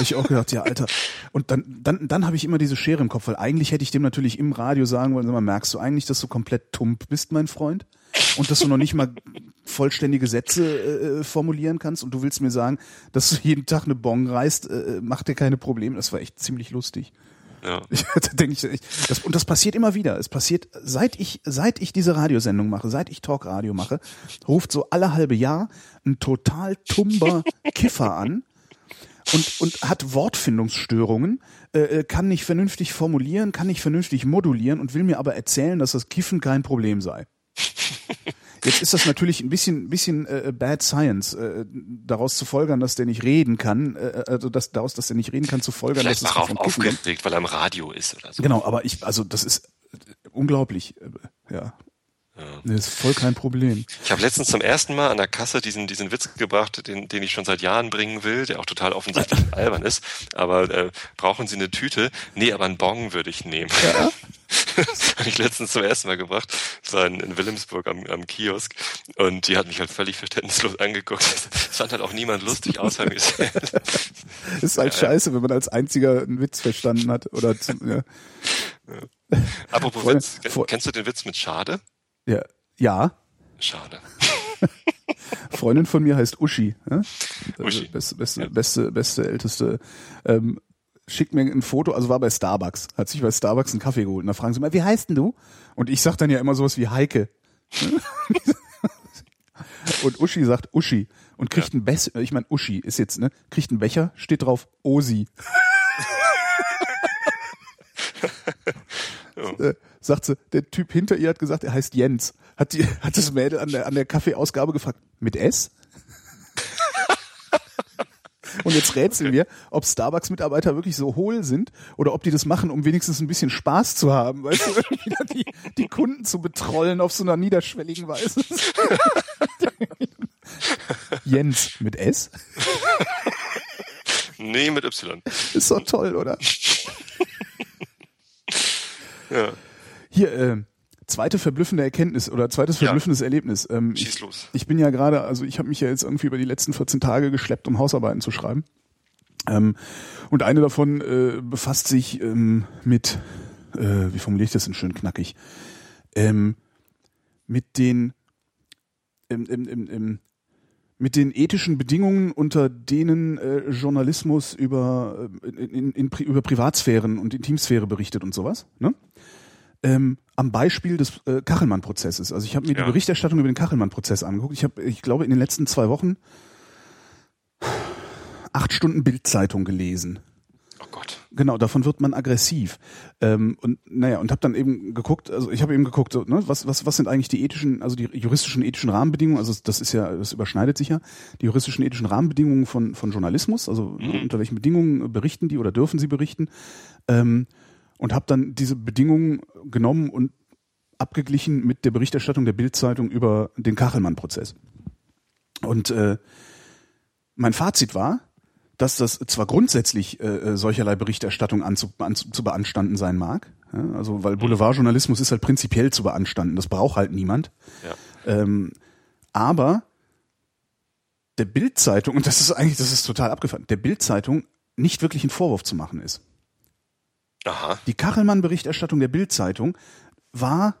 Ich auch gedacht, ja, Alter. Und dann, dann, dann habe ich immer diese Schere im Kopf, weil eigentlich hätte ich dem natürlich im Radio sagen wollen, sag mal, merkst du eigentlich, dass du komplett tump bist, mein Freund? Und dass du noch nicht mal vollständige Sätze äh, formulieren kannst und du willst mir sagen, dass du jeden Tag eine Bon reißt, äh, macht dir keine Probleme. Das war echt ziemlich lustig. Ja. Ich, [laughs] da denke ich, ich das, und das passiert immer wieder. Es passiert, seit ich, seit ich diese Radiosendung mache, seit ich Talkradio mache, ruft so alle halbe Jahr ein total tumber Kiffer an und, und hat Wortfindungsstörungen, äh, kann nicht vernünftig formulieren, kann nicht vernünftig modulieren und will mir aber erzählen, dass das Kiffen kein Problem sei. [laughs] Jetzt ist das natürlich ein bisschen, bisschen äh, Bad Science, äh, daraus zu folgern, dass der nicht reden kann, äh, also dass, daraus, dass der nicht reden kann, zu folgern, Vielleicht dass war es er auch aufgeregt, weil er im Radio ist oder so. Genau, aber ich, also das ist äh, unglaublich, äh, ja. Das ist voll kein Problem. Ich habe letztens zum ersten Mal an der Kasse diesen, diesen Witz gebracht, den, den ich schon seit Jahren bringen will, der auch total offensichtlich [laughs] albern ist. Aber äh, brauchen Sie eine Tüte? Nee, aber einen Bon würde ich nehmen. Ja? [laughs] das habe ich letztens zum ersten Mal gebracht. Das war in, in Wilhelmsburg am, am Kiosk. Und die hat mich halt völlig verständnislos angeguckt. Es fand halt auch niemand lustig außer mir selbst. [laughs] Ist halt scheiße, wenn man als einziger einen Witz verstanden hat. Oder zu, ja. Apropos Witz, kennst du den Witz mit Schade? Ja. ja. Schade. [laughs] Freundin von mir heißt Uschi. Ja? Uschi. Beste, beste, beste, beste, älteste. Ähm, schickt mir ein Foto, also war bei Starbucks, hat sich bei Starbucks einen Kaffee geholt. Und da fragen sie mal, wie heißt denn du? Und ich sag dann ja immer sowas wie Heike. [laughs] und Uschi sagt Uschi und kriegt einen Becher, ich meine Uschi ist jetzt, ne, kriegt einen Becher, steht drauf Osi. [laughs] Äh, sagt sie, der Typ hinter ihr hat gesagt, er heißt Jens. Hat die, hat das Mädel an der, an der Kaffeeausgabe gefragt, mit S? [laughs] Und jetzt rätseln wir, ob Starbucks-Mitarbeiter wirklich so hohl sind oder ob die das machen, um wenigstens ein bisschen Spaß zu haben, weißt du, [laughs] die, die Kunden zu betrollen auf so einer niederschwelligen Weise. [laughs] Jens mit S? Nee, mit Y. Ist doch toll, oder? Ja. Hier, äh, zweite verblüffende Erkenntnis oder zweites Ja. verblüffendes Erlebnis. Ähm, ich, Schieß los. ich bin ja gerade, also ich habe mich ja jetzt irgendwie über die letzten 14 Tage geschleppt, um Hausarbeiten zu schreiben. Ähm, und eine davon äh, befasst sich ähm, mit, äh, wie formuliere ich das denn schön knackig, ähm, mit den mit den ethischen Bedingungen, unter denen äh, Journalismus über, äh, in, in, in, über Privatsphären und Intimsphäre berichtet und sowas. Ne? Ähm, am Beispiel des äh, Kachelmann-Prozesses. Also ich habe mir die Ja. Berichterstattung über den Kachelmann-Prozess angeguckt. Ich habe, ich glaube, in den letzten zwei Wochen acht Stunden Bildzeitung gelesen. Oh Gott. Genau, davon wird man aggressiv. Ähm, und naja, und habe dann eben geguckt, also ich habe eben geguckt, so, ne, was, was, was sind eigentlich die ethischen, also die juristischen ethischen Rahmenbedingungen, also das ist ja, das überschneidet sich ja, die juristischen ethischen Rahmenbedingungen von, von Journalismus, also ne, unter welchen Bedingungen berichten die oder dürfen sie berichten. Ähm, und habe dann diese Bedingungen genommen und abgeglichen mit der Berichterstattung der Bildzeitung über den Kachelmann-Prozess. Und äh, mein Fazit war, dass das zwar grundsätzlich äh, solcherlei Berichterstattung anzu, anzu, zu beanstanden sein mag, ja, also weil Boulevardjournalismus ist halt prinzipiell zu beanstanden, das braucht halt niemand. Ja. Ähm, aber der Bildzeitung und das ist eigentlich, das ist total abgefahren, der Bildzeitung nicht wirklich ein Vorwurf zu machen ist. Aha. Die Kachelmann-Berichterstattung der Bildzeitung war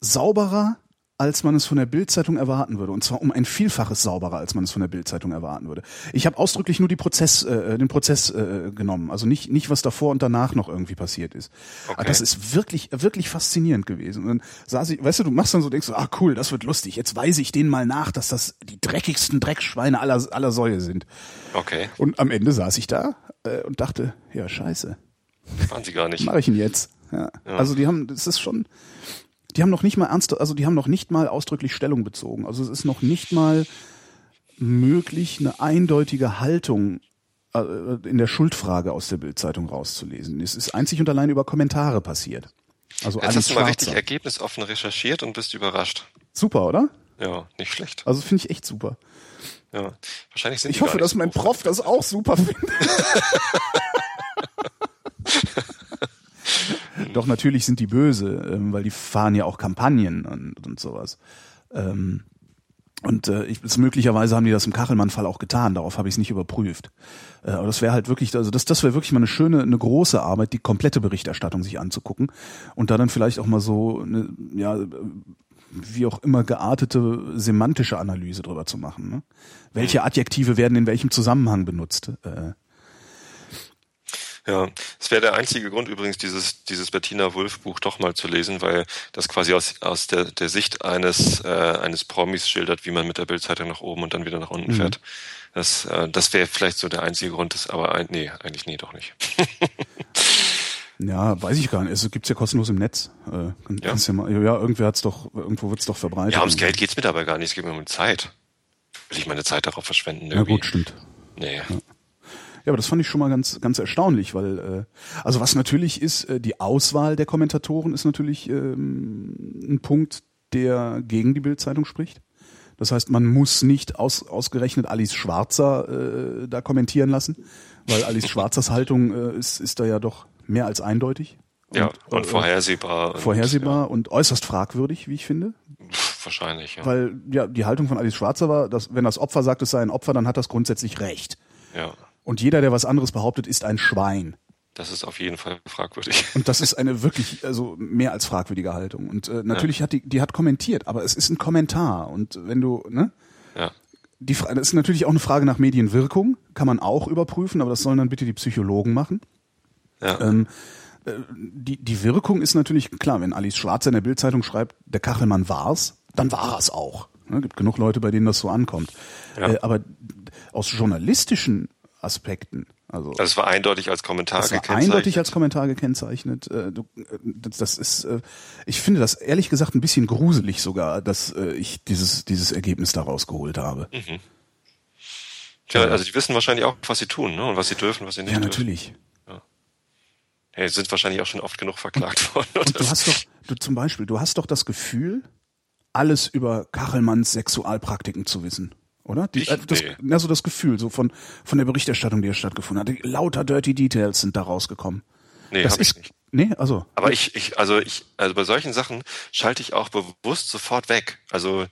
sauberer, als man es von der Bildzeitung erwarten würde. Und zwar um ein Vielfaches sauberer, als man es von der Bildzeitung erwarten würde. Ich habe ausdrücklich nur die Prozess, äh, den Prozess äh, genommen. Also nicht, nicht, was davor und danach noch irgendwie passiert ist. Aber Okay. das ist wirklich, wirklich faszinierend gewesen. Und dann saß ich, weißt du, du machst dann so, denkst du, ah cool, das wird lustig. Jetzt weise ich denen mal nach, dass das die dreckigsten Dreckschweine aller, aller Säue sind. Okay. Und am Ende saß ich da äh, und dachte, ja scheiße, Waren sie gar nicht. mache ich ihn jetzt. Ja. Ja. Also die haben, das ist schon, die haben noch nicht mal ernst, also die haben noch nicht mal ausdrücklich Stellung bezogen. Also es ist noch nicht mal möglich, eine eindeutige Haltung äh, in der Schuldfrage aus der Bildzeitung rauszulesen. Es ist einzig und allein über Kommentare passiert. Also Jetzt alles hast du mal richtig Schwarzer. ergebnisoffen recherchiert und bist überrascht. Super, oder? Ja, nicht schlecht. Also finde ich echt super. Ja. Wahrscheinlich sind Ich hoffe, dass mein. Prof das auch super findet. [laughs] [laughs] Doch natürlich sind die böse, ähm, weil die fahren ja auch Kampagnen und, und sowas. Ähm, und äh, ich, möglicherweise haben die das im Kachelmann-Fall auch getan. Darauf habe ich es nicht überprüft. Äh, aber das wäre halt wirklich, also das, das wäre wirklich mal eine schöne, eine große Arbeit, die komplette Berichterstattung sich anzugucken und da dann vielleicht auch mal so eine, ja, wie auch immer geartete semantische Analyse drüber zu machen. Ne? Welche Adjektive werden in welchem Zusammenhang benutzt? Äh, Ja, es wäre der einzige Grund übrigens, dieses, dieses Bettina Wulff Buch doch mal zu lesen, weil das quasi aus, aus der, der Sicht eines, äh, eines Promis schildert, wie man mit der Bildzeitung nach oben und dann wieder nach unten Mhm. fährt. Das, äh, das wäre vielleicht so der einzige Grund, das, aber ein, nee, eigentlich nee, doch nicht. [laughs] ja, weiß ich gar nicht. Es gibt's ja kostenlos im Netz. Äh, Ja. ja, mal, ja, irgendwer hat's doch, irgendwo wird's doch verbreitet. Ja, ums Geld geht's mir dabei gar nicht, es geht mir um Zeit. Will ich meine Zeit darauf verschwenden? Ja Irgendwie? gut, stimmt. Nee. Ja, aber das fand ich schon mal ganz, ganz erstaunlich, weil, äh, also was natürlich ist, äh, die Auswahl der Kommentatoren ist natürlich ähm, ein Punkt, der gegen die Bildzeitung spricht. Das heißt, man muss nicht aus, ausgerechnet Alice Schwarzer äh, da kommentieren lassen, weil Alice Schwarzers Haltung äh, ist, ist da ja doch mehr als eindeutig. Ja, und, äh, vorhersehbar. Und, vorhersehbar und äußerst fragwürdig, wie ich finde. Ja, wahrscheinlich, ja. Weil ja die Haltung von Alice Schwarzer war, dass wenn das Opfer sagt, es sei ein Opfer, dann hat das grundsätzlich recht. ja. Und jeder, der was anderes behauptet, ist ein Schwein. Das ist auf jeden Fall fragwürdig. Und das ist eine wirklich, also mehr als fragwürdige Haltung. Und äh, natürlich hat die, die hat kommentiert, aber es ist ein Kommentar. Und wenn du, ne? Ja. Die Fra das ist natürlich auch eine Frage nach Medienwirkung, kann man auch überprüfen, aber das sollen dann bitte die Psychologen machen. Ja. Ähm, äh, die, die Wirkung ist natürlich klar, wenn Alice Schwarzer in der Bildzeitung schreibt, der Kachelmann war's, dann war es auch. Ne, gibt genug Leute, bei denen das so ankommt. Ja. Äh, aber aus journalistischen Aspekten, also Also es war eindeutig als Kommentar das war gekennzeichnet. eindeutig als Kommentar gekennzeichnet. Äh, äh, das das ist, äh, ich finde das ehrlich gesagt ein bisschen gruselig sogar, dass ich dieses dieses Ergebnis da rausgeholt habe. Ja, also die wissen wahrscheinlich auch, was sie tun, ne? Und was sie dürfen, was sie nicht Ja, dürfen. natürlich. Hey, sind wahrscheinlich auch schon oft genug verklagt worden. Und du hast doch, du zum Beispiel, du hast doch das Gefühl, alles über Kachelmanns Sexualpraktiken zu wissen. Oder? Die, Ich? äh, das, Nee. ja, so das Gefühl, so von, von der Berichterstattung, die er stattgefunden hat. Lauter Dirty Details sind da rausgekommen. nee, das hab ich ist, nicht. nee, also. Aber ich, ich, also ich, also bei solchen Sachen schalte ich auch bewusst sofort weg. Also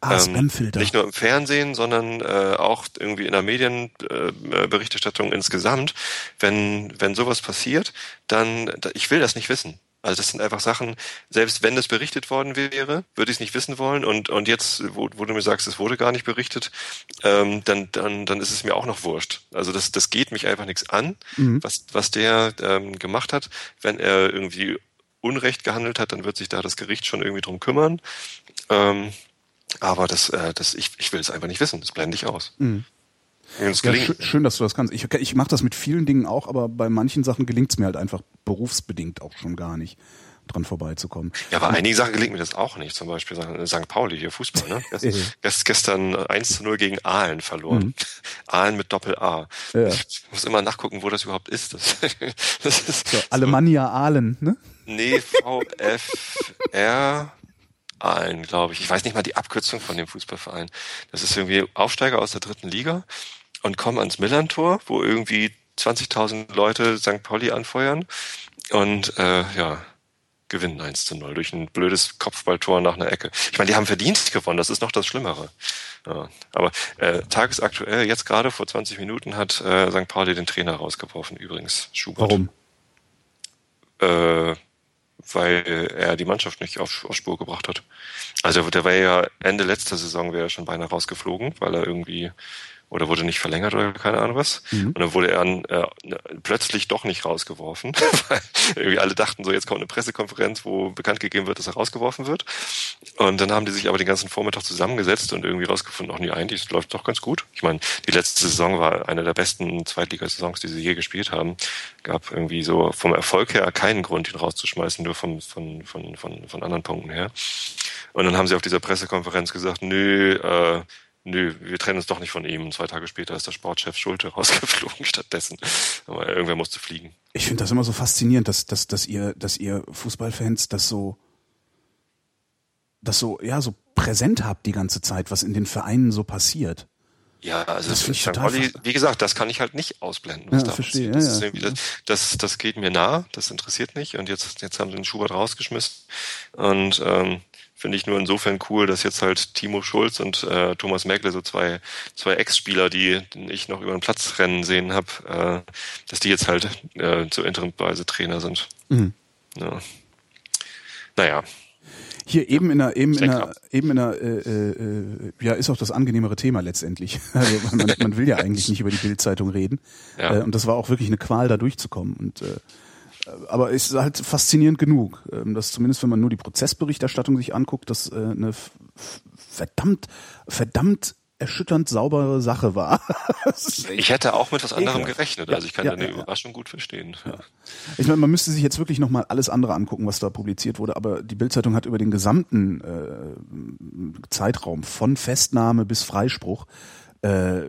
Ah, Spamfilter. nicht nur im Fernsehen, sondern äh, auch irgendwie in der Medienberichterstattung äh, insgesamt. Wenn wenn sowas passiert, dann da- ich will das nicht wissen. Also das sind einfach Sachen, selbst wenn es berichtet worden wäre, würde ich es nicht wissen wollen. Und, und jetzt, wo, wo du mir sagst, es wurde gar nicht berichtet, ähm, dann, dann, dann ist es mir auch noch wurscht. Also das, das geht mich einfach nichts an, was, was der ähm, gemacht hat. Wenn er irgendwie Unrecht gehandelt hat, dann wird sich da das Gericht schon irgendwie drum kümmern. Ähm, aber das, äh, das, ich, ich will es einfach nicht wissen. Das blende ich aus. Es Ja, gelingt. schön, schön, dass du das kannst. Ich, ich mache das mit vielen Dingen auch, aber bei manchen Sachen gelingt es mir halt einfach berufsbedingt auch schon gar nicht, dran vorbeizukommen. Ja, aber einige Sachen gelingt mir das auch nicht. Zum Beispiel St. Pauli, hier Fußball, ne? [laughs] Gest, gestern 1 zu 0 gegen Aalen verloren. [laughs] Aalen mit Doppel-A. Mhm. Ja. Ich muss immer nachgucken, wo das überhaupt ist. Das, [laughs] das ist So, Alemannia Aalen, ne? Nee, VfR Aalen, glaube ich. Ich weiß nicht mal die Abkürzung von dem Fußballverein. Das ist irgendwie Aufsteiger aus der dritten Liga und kommen ans Millantor, wo irgendwie 20.000 Leute St. Pauli anfeuern und äh, ja, gewinnen 1 zu 0 durch ein blödes Kopfballtor nach einer Ecke. Ich meine, die haben verdient gewonnen, das ist noch das Schlimmere. Ja, aber äh, tagesaktuell, jetzt gerade vor 20 Minuten, hat äh, St. Pauli den Trainer rausgeworfen, übrigens, Schubert Warum? äh, weil er die Mannschaft nicht auf, auf Spur gebracht hat. Also der war ja Ende letzter Saison wäre er schon beinahe rausgeflogen, weil er irgendwie oder wurde nicht verlängert oder keine Ahnung was. Und dann wurde er äh, plötzlich doch nicht rausgeworfen, [laughs] weil irgendwie alle dachten so, jetzt kommt eine Pressekonferenz, wo bekannt gegeben wird, dass er rausgeworfen wird. Und dann haben die sich aber den ganzen Vormittag zusammengesetzt und irgendwie rausgefunden, ach nee, eigentlich es läuft doch ganz gut. Ich meine, die letzte Saison war eine der besten Zweitligasaisons, die sie je gespielt haben. Gab irgendwie so vom Erfolg her keinen Grund, ihn rauszuschmeißen, nur vom, von, von, von, von anderen Punkten her. Und dann haben sie auf dieser Pressekonferenz gesagt, nö, äh, nö, wir trennen uns doch nicht von ihm. Und zwei Tage später ist der Sportchef Schulte [laughs] rausgeflogen stattdessen. Aber irgendwer musste fliegen. Ich finde das immer so faszinierend, dass, dass, dass ihr, dass ihr Fußballfans das so, das so, ja, so präsent habt die ganze Zeit, was in den Vereinen so passiert. Ja, also Das ich total ver- wie gesagt, das kann ich halt nicht ausblenden. Was Ja, da verstehe, passiert. Das, ja, ist ja. das, das, das geht mir nah, das interessiert mich. Und jetzt, jetzt haben sie den Schubert rausgeschmissen. Und ähm, finde ich nur insofern cool, dass jetzt halt Timo Schulz und äh, Thomas Merkle, so zwei, zwei Ex-Spieler, die ich noch über den Platz rennen sehen habe, äh, dass die jetzt halt äh, so interimweise Trainer sind. Mhm. Ja. Naja, Hier eben in der, eben in der, ab. eben in der, äh, äh, äh, ja, ist auch das angenehmere Thema letztendlich. [laughs] Also man, man will ja eigentlich nicht über die Bildzeitung reden. Ja. Äh, und das war auch wirklich eine Qual, da durchzukommen. Und äh, aber es ist halt faszinierend genug, ähm, dass zumindest wenn man nur die Prozessberichterstattung sich anguckt, das äh, eine verdammt, verdammt erschütternd saubere Sache war. [laughs] Ich hätte auch mit was anderem gerechnet. Ja, Also ich kann ja, deine ja, ja. Überraschung gut verstehen. Ich meine, man müsste sich jetzt wirklich nochmal alles andere angucken, was da publiziert wurde, aber die Bildzeitung hat über den gesamten äh, Zeitraum von Festnahme bis Freispruch äh,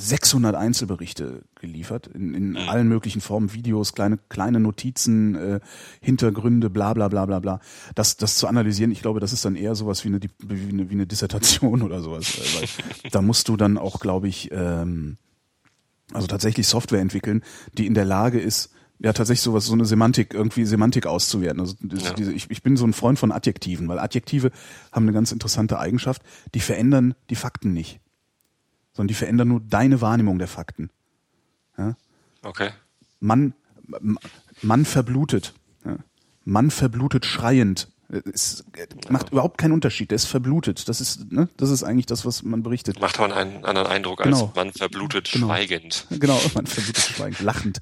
600 Einzelberichte geliefert, in, in allen möglichen Formen, Videos, kleine, kleine Notizen, äh, Hintergründe, bla bla bla bla bla. Das, das zu analysieren, ich glaube, das ist dann eher sowas wie eine, wie eine, wie eine Dissertation [laughs] oder sowas. äh, Weil da musst du dann auch, glaube ich, ähm, also tatsächlich Software entwickeln, die in der Lage ist, ja tatsächlich sowas, so eine Semantik, irgendwie Semantik auszuwerten. Also Ja. diese, ich, ich bin so ein Freund von Adjektiven, weil Adjektive haben eine ganz interessante Eigenschaft, die verändern die Fakten nicht. Sondern die verändern nur deine Wahrnehmung der Fakten. Okay. Mann, Mann verblutet. Ja. Mann verblutet schreiend. Es macht ja. überhaupt keinen Unterschied. Der ist verblutet. Das ist, ne, das ist eigentlich das, was man berichtet. Macht man einen anderen Eindruck genau. als man verblutet genau. schweigend. Genau, man verblutet schweigend, lachend.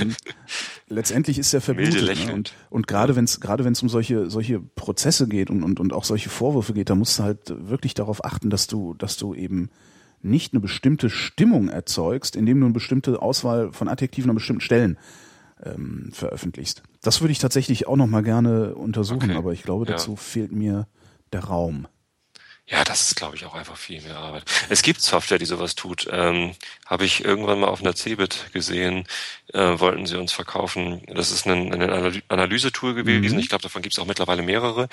ähm, [laughs] letztendlich ist er verblutet. Ne? Und, und gerade wenn es gerade wenn es um solche solche Prozesse geht und, und und auch solche Vorwürfe geht, da musst du halt wirklich darauf achten, dass du dass du eben nicht eine bestimmte Stimmung erzeugst, indem du eine bestimmte Auswahl von Adjektiven an bestimmten Stellen ähm, veröffentlichst. Das würde ich tatsächlich auch noch mal gerne untersuchen, okay. aber ich glaube, dazu ja. fehlt mir der Raum. Ja, das ist, glaube ich, auch einfach viel mehr Arbeit. Es gibt Software, die sowas tut. Ähm, Habe ich irgendwann mal auf einer Cebit gesehen, äh, wollten sie uns verkaufen. Das ist ein, Analysetool gewesen. Mhm. Ich glaube, davon gibt es auch mittlerweile mehrere.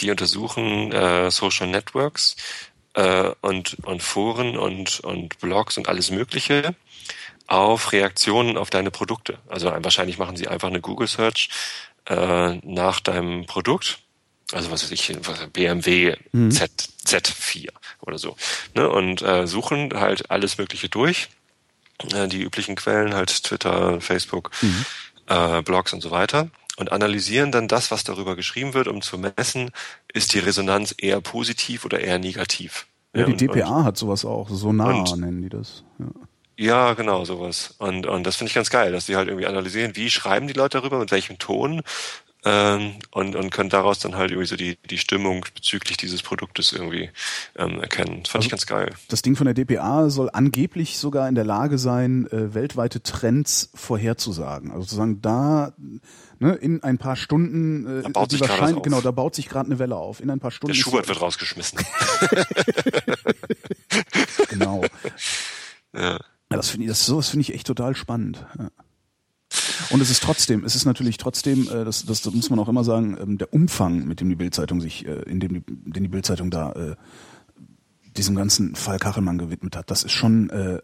Die untersuchen äh, Social Networks äh, und, und Foren und, und Blogs und alles Mögliche auf Reaktionen auf deine Produkte. Also wahrscheinlich machen sie einfach eine Google Search äh, nach deinem Produkt. Also was weiß ich, BMW mhm. Z, Z4 oder so. Ne? Und äh, suchen halt alles Mögliche durch. Äh, die üblichen Quellen, halt Twitter, Facebook, mhm. äh, Blogs und so weiter. Und analysieren dann das, was darüber geschrieben wird, um zu messen, ist die Resonanz eher positiv oder eher negativ. Ja, die DPA und, hat sowas auch, so nah nennen die das. Ja. Ja, genau, sowas. Und, und das finde ich ganz geil, dass die halt irgendwie analysieren, wie schreiben die Leute darüber, mit welchem Ton ähm, und, und können daraus dann halt irgendwie so die, die Stimmung bezüglich dieses Produktes irgendwie ähm, erkennen. Das fand also, ich ganz geil. Das Ding von der DPA soll angeblich sogar in der Lage sein, äh, weltweite Trends vorherzusagen. Also sozusagen da ne, in ein paar Stunden äh, da baut sich wahrscheinlich genau, da baut sich gerade eine Welle auf. In ein paar Stunden. Der Schubert wird [laughs] rausgeschmissen. genau. Ja. Das finde ich, das, sowas finde ich echt total spannend. Ja. Und es ist trotzdem, es ist natürlich trotzdem, äh, das, das, das muss man auch immer sagen, ähm, der Umfang, mit dem die Bildzeitung sich, äh, in dem die, den die Bildzeitung da äh, diesem ganzen Fall Kachelmann gewidmet hat, das ist schon äh,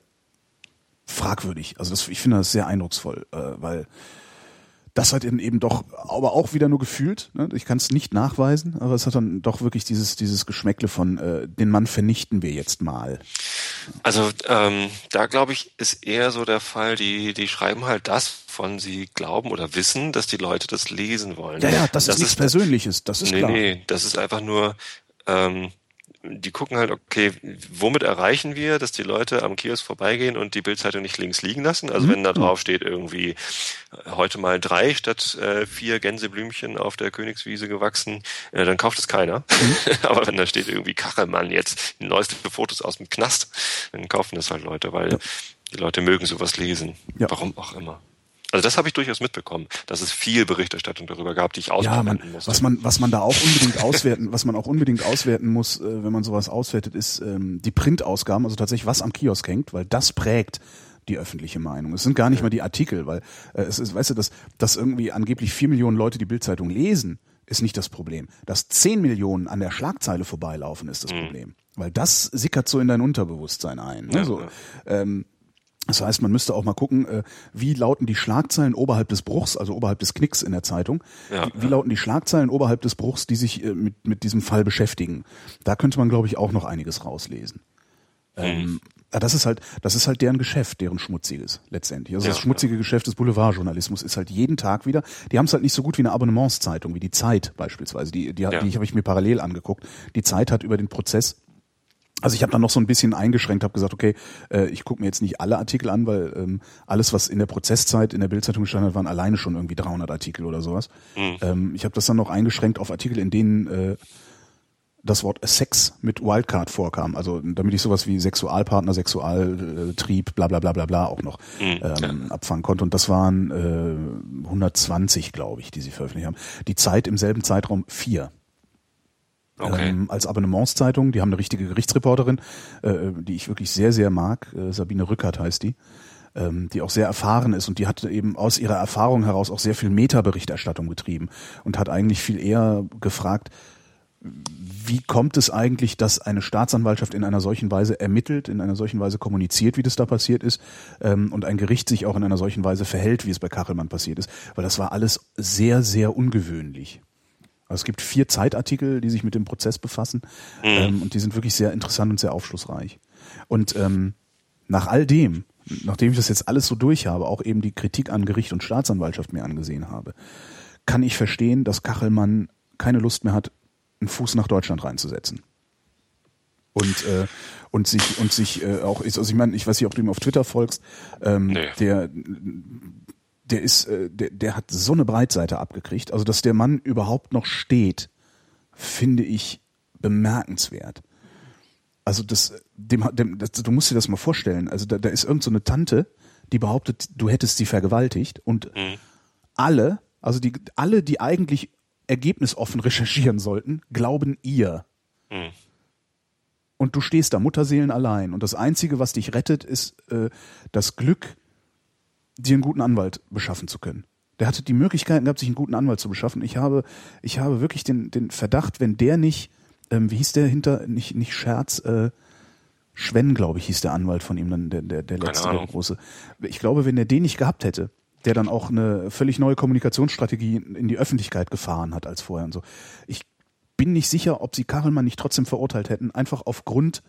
fragwürdig. Also das, ich finde das sehr eindrucksvoll, äh, weil das hat eben doch, aber auch wieder nur gefühlt. Ne? Ich kann es nicht nachweisen, aber es hat dann doch wirklich dieses dieses Geschmäckle von äh, den Mann vernichten wir jetzt mal. Also ähm, da glaube ich ist eher so der Fall, die die schreiben halt das, von sie glauben oder wissen, dass die Leute das lesen wollen. Ja, ja, das, das ist nichts Persönliches, das ist nee, klar. Nee, das ist einfach nur ähm, die gucken halt, okay, womit erreichen wir, dass die Leute am Kiosk vorbeigehen und die Bildzeitung nicht links liegen lassen? Also mhm. wenn da drauf steht irgendwie äh, heute mal drei statt äh, vier Gänseblümchen auf der Königswiese gewachsen, äh, dann kauft es keiner. Mhm. [laughs] Aber wenn da steht irgendwie Kachelmann jetzt neueste Fotos aus dem Knast, dann kaufen das halt Leute, weil ja. die Leute mögen sowas lesen. Ja. Warum auch immer. Also das habe ich durchaus mitbekommen, dass es viel Berichterstattung darüber gab, die ich auswerten ja, musste. Was man, was man da auch unbedingt auswerten, was man auch unbedingt auswerten muss, äh, wenn man sowas auswertet, ist ähm, die Printausgaben, also tatsächlich was am Kiosk hängt, weil das prägt die öffentliche Meinung. Es sind gar nicht ja. mal die Artikel, weil äh, es ist, weißt du, dass, dass irgendwie angeblich vier Millionen Leute die Bildzeitung lesen, ist nicht das Problem. Dass zehn Millionen an der Schlagzeile vorbeilaufen, ist das mhm. Problem. Weil das sickert so in dein Unterbewusstsein ein. Ne? Ja, so. Ähm, das heißt, man müsste auch mal gucken, äh, wie lauten die Schlagzeilen oberhalb des Bruchs, also oberhalb des Knicks in der Zeitung. Ja, wie, wie ja. lauten die Schlagzeilen oberhalb des Bruchs, die sich äh, mit, mit diesem Fall beschäftigen? Da könnte man, glaube ich, auch noch einiges rauslesen. Mhm. Ähm, das ist halt, das ist halt deren Geschäft, deren schmutziges letztendlich. Also ja, das schmutzige. Geschäft des Boulevardjournalismus ist halt jeden Tag wieder. Die haben es halt nicht so gut wie eine Abonnementszeitung, wie die Zeit beispielsweise. Die, die, die habe ich mir parallel angeguckt. Die Zeit hat über den Prozess also ich habe dann noch so ein bisschen eingeschränkt, habe gesagt, okay, äh, ich gucke mir jetzt nicht alle Artikel an, weil ähm, alles, was in der Prozesszeit in der Bildzeitung gestanden hat, waren alleine schon irgendwie 300 Artikel oder sowas. Mhm. Ähm, ich habe das dann noch eingeschränkt auf Artikel, in denen äh, das Wort Sex mit Wildcard vorkam. Also damit ich sowas wie Sexualpartner, Sexualtrieb, bla bla bla bla bla auch noch mhm, ähm, abfangen konnte. Und das waren äh, 120, glaube ich, die sie veröffentlicht haben. Die Zeit im selben Zeitraum vier okay. ähm, als Abonnementszeitung. Die haben eine richtige Gerichtsreporterin, äh, die ich wirklich sehr, sehr mag. Äh, Sabine Rückert heißt die. Ähm, die auch sehr erfahren ist und die hat eben aus ihrer Erfahrung heraus auch sehr viel Metaberichterstattung betrieben und hat eigentlich viel eher gefragt, wie kommt es eigentlich, dass eine Staatsanwaltschaft in einer solchen Weise ermittelt, in einer solchen Weise kommuniziert, wie das da passiert ist, ähm, und ein Gericht sich auch in einer solchen Weise verhält, wie es bei Kachelmann passiert ist, weil das war alles sehr, sehr ungewöhnlich. Also es gibt vier Zeitartikel, die sich mit dem Prozess befassen mhm. ähm, und die sind wirklich sehr interessant und sehr aufschlussreich. Und ähm, nach all dem, nachdem ich das jetzt alles so durch habe, auch eben die Kritik an Gericht und Staatsanwaltschaft mir angesehen habe, kann ich verstehen, dass Kachelmann keine Lust mehr hat, einen Fuß nach Deutschland reinzusetzen. Und, äh, und sich, und sich äh, auch, also ich meine, ich weiß nicht, ob du ihm auf Twitter folgst, ähm, nee. der, der ist, äh, der, der hat so eine Breitseite abgekriegt. Also, dass der Mann überhaupt noch steht, finde ich bemerkenswert. Also das, dem, dem, das, du musst dir das mal vorstellen. Also da, da ist irgend so eine Tante, die behauptet, du hättest sie vergewaltigt und mhm. alle, also die, alle, die eigentlich ergebnisoffen recherchieren sollten, glauben ihr. Mhm. Und du stehst da Mutterseelen allein. Und das Einzige, was dich rettet, ist äh, das Glück, dir einen guten Anwalt beschaffen zu können. Der hatte die Möglichkeiten gehabt, sich einen guten Anwalt zu beschaffen. Ich habe, ich habe wirklich den, den Verdacht, wenn der nicht, ähm, wie hieß der hinter, nicht, nicht Scherz, äh, Schwen, glaube ich, hieß der Anwalt von ihm, dann der, der, der letzte, der große. Ich glaube, wenn er den nicht gehabt hätte, der dann auch eine völlig neue Kommunikationsstrategie in die Öffentlichkeit gefahren hat als vorher und so. Ich bin nicht sicher, ob sie Kachelmann nicht trotzdem verurteilt hätten, einfach aufgrund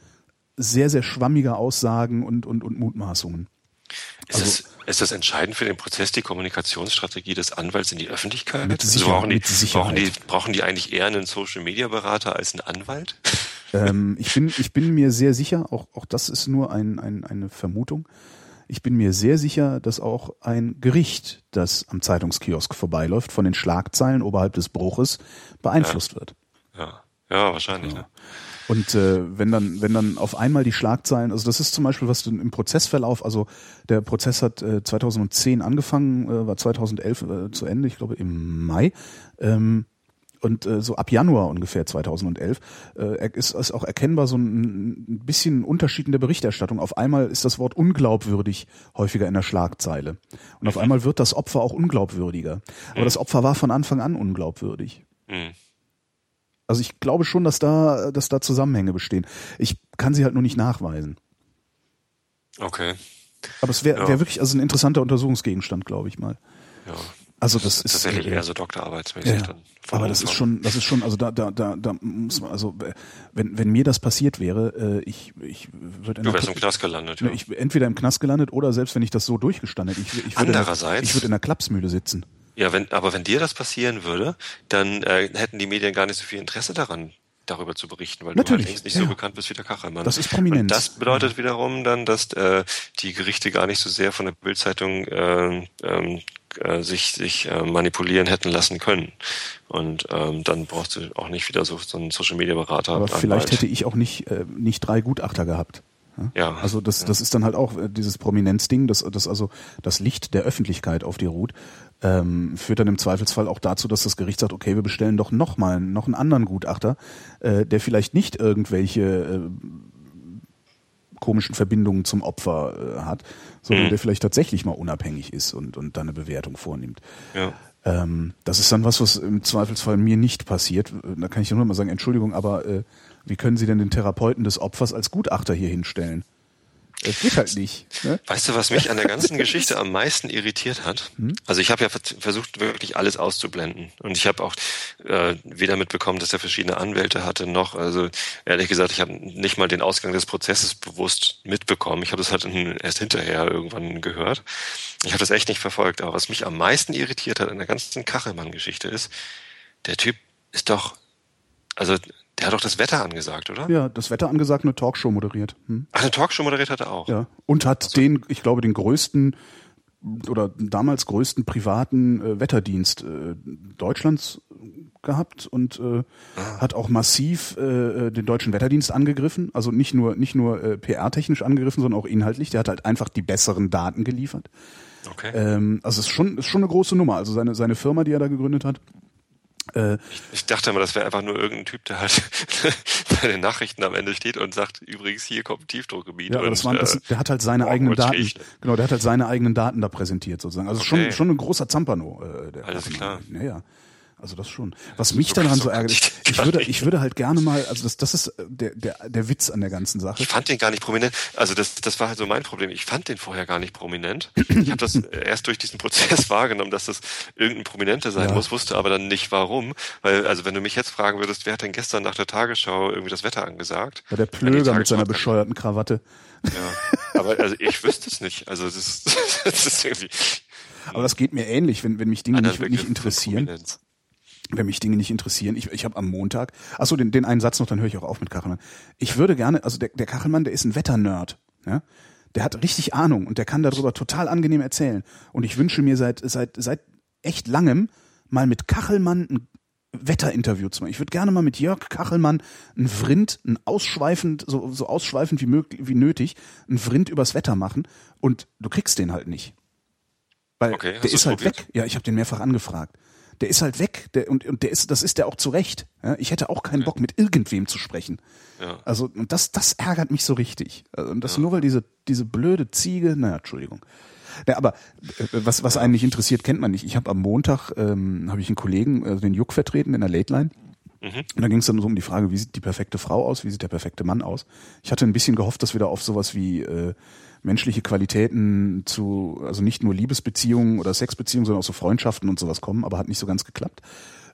sehr, sehr schwammiger Aussagen und, und, und Mutmaßungen. Ist, also, das, ist das entscheidend für den Prozess, die Kommunikationsstrategie des Anwalts in die Öffentlichkeit? Mit also Sicherheit, brauchen, die, brauchen, die, brauchen die eigentlich eher einen Social-Media-Berater als einen Anwalt? Ähm, ich, bin, ich bin mir sehr sicher, auch, auch das ist nur ein, ein, eine Vermutung, ich bin mir sehr sicher, dass auch ein Gericht, das am Zeitungskiosk vorbeiläuft, von den Schlagzeilen oberhalb des Bruches beeinflusst ja. wird. Ja, ja wahrscheinlich. Ja. Ne? Und äh, wenn dann, wenn dann auf einmal die Schlagzeilen, also das ist zum Beispiel was im Prozessverlauf, also der Prozess hat äh, 2010 angefangen, äh, war 2011 äh, zu Ende, ich glaube im Mai. Ähm, und äh, so ab Januar ungefähr 2011 äh, ist es auch erkennbar so ein, ein bisschen Unterschied in der Berichterstattung. Auf einmal ist das Wort unglaubwürdig häufiger in der Schlagzeile. Und auf einmal wird das Opfer auch unglaubwürdiger. Aber das Opfer war von Anfang an unglaubwürdig. Mhm. Also ich glaube schon, dass da, dass da Zusammenhänge bestehen. Ich kann sie halt nur nicht nachweisen. Okay. Aber es wäre ja. wär wirklich also ein interessanter Untersuchungsgegenstand, glaube ich mal. Ja. Also das, das ist tatsächlich äh, eher so Doktorarbeitsmäßig ja, dann. Aber das ist schon, das ist schon, also da, da, da, da muss man, also wenn, wenn mir das passiert wäre, äh, ich, ich würde Du wärst im Knast gelandet. Ja. Ich, entweder im Knast gelandet oder selbst wenn ich das so durchgestanden hätte, ich, ich würde, Andererseits, ich würde in der Klapsmühle sitzen. Ja, wenn, aber wenn dir das passieren würde, dann äh, hätten die Medien gar nicht so viel Interesse daran, darüber zu berichten, weil Natürlich, du halt nicht ja. so bekannt bist wie der Kachelmann. Das ist prominent. Und das bedeutet wiederum dann, dass äh, die Gerichte gar nicht so sehr von der Bildzeitung äh, äh, sich sich äh, manipulieren hätten lassen können. Und ähm, dann brauchst du auch nicht wieder so, so einen Social Media Berater. Aber vielleicht hätte ich auch nicht äh, nicht drei Gutachter gehabt. Ja. Also das, das ist dann halt auch äh, dieses Prominenzding, dass das also das Licht der Öffentlichkeit auf dir ruht, ähm, führt dann im Zweifelsfall auch dazu, dass das Gericht sagt, okay, wir bestellen doch noch mal noch einen anderen Gutachter, äh, der vielleicht nicht irgendwelche äh, komischen Verbindungen zum Opfer äh, hat, sondern mhm. der vielleicht tatsächlich mal unabhängig ist und und dann eine Bewertung vornimmt. Ja. Ähm, das ist dann was, was im Zweifelsfall mir nicht passiert. Da kann ich nur mal sagen, Entschuldigung, aber äh, wie können Sie denn den Therapeuten des Opfers als Gutachter hier hinstellen? Das geht halt nicht. Ne? Weißt du, was mich an der ganzen Geschichte am meisten irritiert hat? Hm? Also ich habe ja versucht, wirklich alles auszublenden. Und ich habe auch äh, weder mitbekommen, dass er verschiedene Anwälte hatte, noch, also ehrlich gesagt, ich habe nicht mal den Ausgang des Prozesses bewusst mitbekommen. Ich habe das halt erst hinterher irgendwann gehört. Ich habe das echt nicht verfolgt. Aber was mich am meisten irritiert hat an der ganzen Kachelmann-Geschichte ist, der Typ ist doch, also der hat doch das Wetter angesagt, oder? Ja, das Wetter angesagt, eine Talkshow moderiert. Hm? Ach, eine Talkshow moderiert hat er auch. Ja. Und hat also. den, ich glaube, den größten oder damals größten privaten äh, Wetterdienst äh, Deutschlands gehabt und äh, ah. hat auch massiv äh, äh den deutschen Wetterdienst angegriffen, also nicht nur nicht nur äh, PR-technisch angegriffen, sondern auch inhaltlich. Der hat halt einfach die besseren Daten geliefert. Okay. Ähm, also es ist schon ist schon eine große Nummer. Also seine seine Firma, die er da gegründet hat, äh, ich, ich, dachte immer, das wäre einfach nur irgendein Typ, der halt [laughs] bei den Nachrichten am Ende steht und sagt, übrigens, hier kommt ein Tiefdruckgebiet. Ja, aber das waren, das, der hat halt seine eigenen Daten. Riecht. Genau, der hat halt seine eigenen Daten da präsentiert sozusagen. Also okay. schon, schon ein großer Zampano. Äh, der Alles klar. Ja, ja. Also das schon. Was mich so daran so ärgert, ich, ich würde, ich würde halt gerne mal, also das, das ist äh, der, der, der Witz an der ganzen Sache. Ich fand den gar nicht prominent. Also das, das war halt so mein Problem. Ich fand den vorher gar nicht prominent. Ich habe das [clears throat] erst durch diesen Prozess [laughs] wahrgenommen, dass das irgendein Prominenter sein ja. muss, wusste aber dann nicht warum. Weil, also wenn du mich jetzt fragen würdest, wer hat denn gestern nach der Tagesschau irgendwie das Wetter angesagt? Ja, der Plöger mit seiner bescheuerten Krawatte. Ja, aber also ich wüsste es nicht. Also das ist, [laughs] das ist irgendwie. Aber das geht mir ähnlich, wenn, wenn mich Dinge nicht, nicht interessieren. Wenn mich Dinge nicht interessieren. Ich, ich habe am Montag, achso, den, den einen Satz noch, dann höre ich auch auf mit Kachelmann. Ich würde gerne, also der, der Kachelmann, der ist ein Wetternerd. Ja? Der hat richtig Ahnung und der kann darüber total angenehm erzählen. Und ich wünsche mir seit, seit, seit echt langem mal mit Kachelmann ein Wetterinterview zu machen. Ich würde gerne mal mit Jörg Kachelmann ein Vrind, ein ausschweifend, so, so ausschweifend wie möglich, wie nötig, ein Vrind übers Wetter machen und du kriegst den halt nicht. Weil Okay, der ist halt probiert? weg. Ja, ich habe den mehrfach angefragt. Der ist halt weg, der, und, und der ist, das ist der auch zu Recht. Ja, ich hätte auch keinen Bock, mit irgendwem zu sprechen. Ja. Also, und das, das ärgert mich so richtig. Also, und das nur, weil diese, diese blöde Ziege, naja, Entschuldigung. Ja, aber äh, was, was einen nicht interessiert, kennt man nicht. Ich habe am Montag, ähm, habe ich einen Kollegen, äh, den Juck vertreten in der Late Line. Und da ging es dann so um die Frage, wie sieht die perfekte Frau aus, wie sieht der perfekte Mann aus. Ich hatte ein bisschen gehofft, dass wir da auf sowas wie äh, menschliche Qualitäten zu, also nicht nur Liebesbeziehungen oder Sexbeziehungen, sondern auch so Freundschaften und sowas kommen, aber hat nicht so ganz geklappt.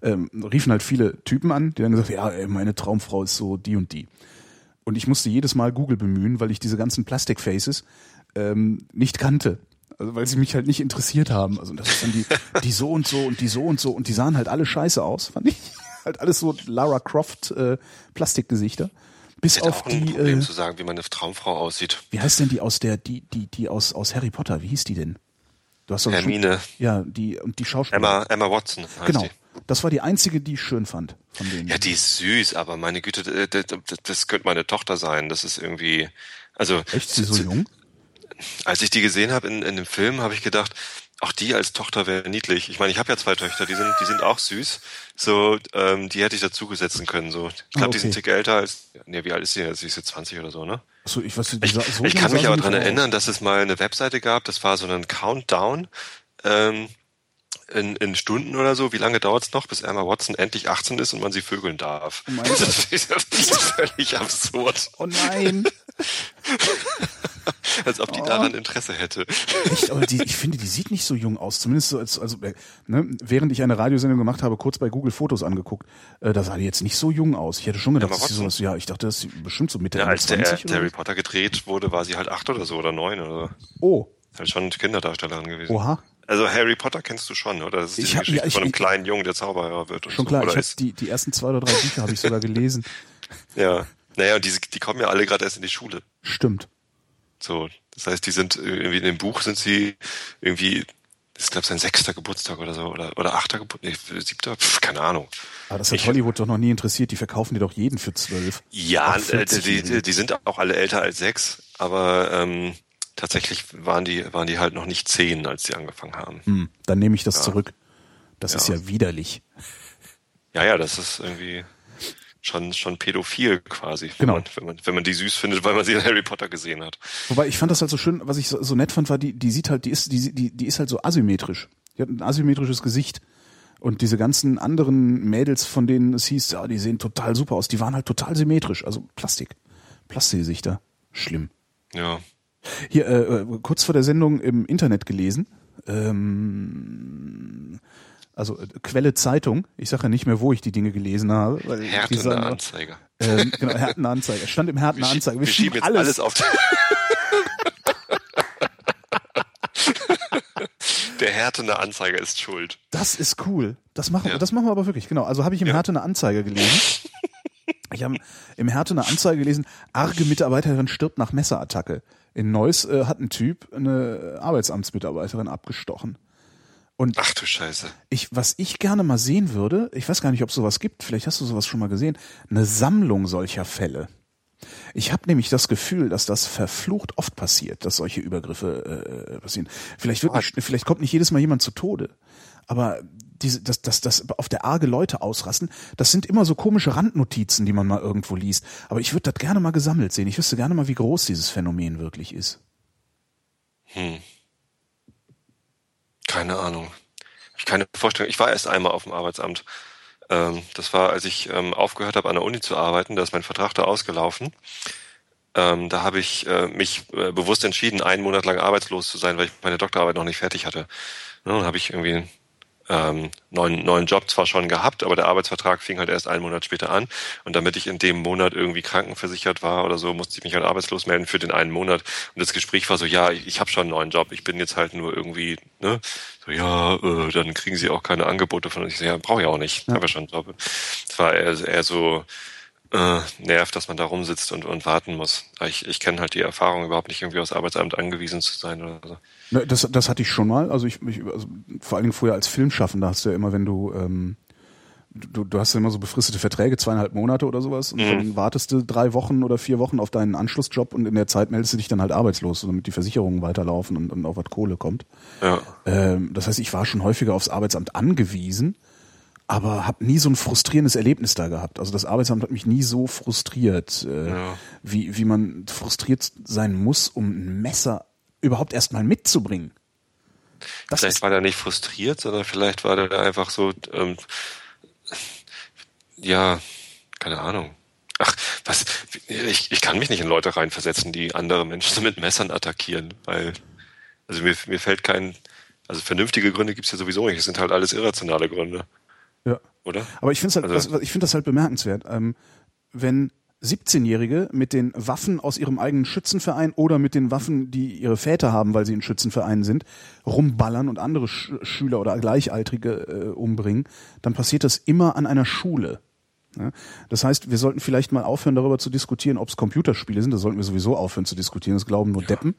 Ähm, riefen halt viele Typen an, die dann gesagt haben, ja, ey, meine Traumfrau ist so die und die. Und ich musste jedes Mal Google bemühen, weil ich diese ganzen Plastic-Faces ähm, nicht kannte. Also weil sie mich halt nicht interessiert haben. Also das ist dann die, [laughs] die so und so und die so und so und die sahen halt alle scheiße aus, fand ich. [laughs] Halt alles so Lara Croft äh, Plastikgesichter. Bis auf auch ein die, Problem äh, zu sagen, wie meine Traumfrau aussieht. wie heißt denn die aus der, die, die, die aus, aus Harry Potter, wie hieß die denn? Du hast doch schon- Hermine. Ja, die, und die Schauspielerin. Emma, Emma Watson heißt Genau. die. Das war die einzige, die ich schön fand von denen. Ja, die ist süß, aber meine Güte, d- d- d- das könnte meine Tochter sein. Das ist irgendwie, also Echt, sie so jung? als ich die gesehen habe in, in dem Film, habe ich gedacht, auch die als Tochter wäre niedlich. Ich meine, ich habe ja zwei Töchter, die sind, die sind auch süß. So, ähm, die hätte ich dazugesetzen können. So, ich glaube, Ah, die sind okay. Tick älter als, nee, wie alt ist sie? jetzt? Sie ist jetzt 20 oder so, ne? So, ich weiß, Ich, so ich kann mich aber aus. erinnern, dass es mal eine Webseite gab, das war so ein Countdown ähm, in, in Stunden oder so. Wie lange dauert es noch, bis Emma Watson endlich 18 ist und man sie vögeln darf? Oh das ist [laughs] völlig absurd. Oh nein. [laughs] [laughs] Als ob die Oh. daran Interesse hätte. Echt, aber die, ich finde, die sieht nicht so jung aus. Zumindest so als, also, äh, ne, während ich eine Radiosendung gemacht habe, kurz bei Google Fotos angeguckt, äh, da sah die jetzt nicht so jung aus. Ich hätte schon gedacht, Emma dass sie sowas, ja, ich dachte, dass sie bestimmt so Mitte Ja, als der 20 oder Harry so. Potter gedreht wurde, war sie halt acht oder so oder neun oder so. Oh, Halt schon Kinderdarstellerin gewesen. oha. Also Harry Potter kennst du schon, oder? Das ist Ich die hab- Geschichte ja, ich- von einem ich- kleinen Jungen, der Zauberer wird. Schon so. klar, oder ich ist. die, die ersten zwei oder drei Bücher habe ich sogar gelesen. [laughs] Ja. Naja, und die, die kommen ja alle gerade erst in die Schule. Stimmt. So, das heißt, die sind irgendwie in dem Buch sind sie irgendwie, ich glaube, sein sechster Geburtstag oder so, oder, oder achter Geburtstag, nee, siebter, Pff, keine Ahnung. Aber das hat Ich- Hollywood doch noch nie interessiert. Die verkaufen dir doch jeden für zwölf. Ja, äh, die, 40-Jährige. die, die sind auch alle älter als sechs, aber ähm, tatsächlich waren die, waren die halt noch nicht zehn, als sie angefangen haben. Hm, dann nehme ich das zurück. Das Ja. ist ja widerlich. Ja, ja, das ist irgendwie schon, schon pädophil quasi, wenn, Genau. man, wenn, man, wenn man die süß findet, weil man sie in Harry Potter gesehen hat. Wobei ich fand das halt so schön, was ich so, so nett fand, war die, die sieht halt, die ist, die, die, die ist halt so asymmetrisch. Die hat ein asymmetrisches Gesicht. Und diese ganzen anderen Mädels, von denen es hieß, ja, die sehen total super aus, die waren halt total symmetrisch. Also Plastik. Plastikgesichter. Schlimm. Ja. Hier, äh, äh, kurz vor der Sendung im Internet gelesen. Ähm, also äh, Quelle Zeitung. Ich sage ja nicht mehr, wo ich die Dinge gelesen habe. Weil die Härte in sagen, der Anzeige. ähm, genau, Härtener Anzeige. Es stand im Härtener Anzeige. wir schieben jetzt alles, auf. [laughs] Der Härtener Anzeiger ist schuld. Das ist cool. Das machen, Ja. das machen wir aber wirklich, genau. Also habe ich im Ja. Härte eine Anzeige gelesen. Ich habe im Härte eine Anzeige gelesen, arge Mitarbeiterin stirbt nach Messerattacke. In Neuss äh, hat ein Typ eine Arbeitsamtsmitarbeiterin abgestochen. Und Ach du Scheiße. ich, was ich gerne mal sehen würde, ich weiß gar nicht, ob es sowas gibt, vielleicht hast du sowas schon mal gesehen, eine Sammlung solcher Fälle. Ich habe nämlich das Gefühl, dass das verflucht oft passiert, dass solche Übergriffe äh, passieren. Vielleicht wird nicht, vielleicht kommt nicht jedes Mal jemand zu Tode, aber diese, das, das, das auf der arge Leute ausrasten, das sind immer so komische Randnotizen, die man mal irgendwo liest. Aber ich würde das gerne mal gesammelt sehen. Ich wüsste gerne mal, wie groß dieses Phänomen wirklich ist. Hm. Keine Ahnung. Hab Ich keine Vorstellung. Ich war erst einmal auf dem Arbeitsamt. Ähm, das war, als ich ähm, aufgehört habe, an der Uni zu arbeiten. Da ist mein Vertrag da ausgelaufen. Ähm, da habe ich äh, mich äh, bewusst entschieden, einen Monat lang arbeitslos zu sein, weil ich meine Doktorarbeit noch nicht fertig hatte. Ne, dann habe ich irgendwie ähm, neuen, neuen Job zwar schon gehabt, aber der Arbeitsvertrag fing halt erst einen Monat später an. Und damit ich in dem Monat irgendwie krankenversichert war oder so, musste ich mich halt arbeitslos melden für den einen Monat. Und das Gespräch war so, ja, ich, ich habe schon einen neuen Job, ich bin jetzt halt nur irgendwie, ne, so, ja, äh, dann kriegen sie auch keine Angebote von uns. Ich so, ja, brauche ich auch nicht, ja. habe ja schon einen Job. Es war eher, eher so, äh, nervt, dass man da rumsitzt und, und warten muss. Ich, ich kenne halt die Erfahrung überhaupt nicht, irgendwie aufs Arbeitsamt angewiesen zu sein oder so. Ne, das, das hatte ich schon mal. Also ich, ich also vor allen Dingen früher als Filmschaffender hast du ja immer, wenn du ähm, du, du hast ja immer so befristete Verträge, zweieinhalb Monate oder sowas, und mhm. dann wartest du drei Wochen oder vier Wochen auf deinen Anschlussjob und in der Zeit meldest du dich dann halt arbeitslos, damit die Versicherungen weiterlaufen und, und auch was Kohle kommt. Ja. Ähm, das heißt, ich war schon häufiger aufs Arbeitsamt angewiesen aber habe nie so ein frustrierendes Erlebnis da gehabt. Also das Arbeitsamt hat mich nie so frustriert, äh, ja. wie, wie man frustriert sein muss, um ein Messer überhaupt erstmal mitzubringen. Das vielleicht war der nicht frustriert, sondern vielleicht war der einfach so, ähm, ja, keine Ahnung. Ach, was, ich, ich kann mich nicht in Leute reinversetzen, die andere Menschen [laughs] mit Messern attackieren, weil, also mir, mir fällt kein, also vernünftige Gründe gibt's ja sowieso nicht, es sind halt alles irrationale Gründe. Ja. Oder? Aber ich finde halt, also, ich finde das halt bemerkenswert. Ähm, wenn 17-Jährige mit den Waffen aus ihrem eigenen Schützenverein oder mit den Waffen, die ihre Väter haben, weil sie in Schützenvereinen sind, rumballern und andere Sch Schüler oder Gleichaltrige äh, umbringen, dann passiert das immer an einer Schule. Ja? Das heißt, wir sollten vielleicht mal aufhören, darüber zu diskutieren, ob es Computerspiele sind. Da sollten wir sowieso aufhören zu diskutieren. Das glauben nur ja. Deppen.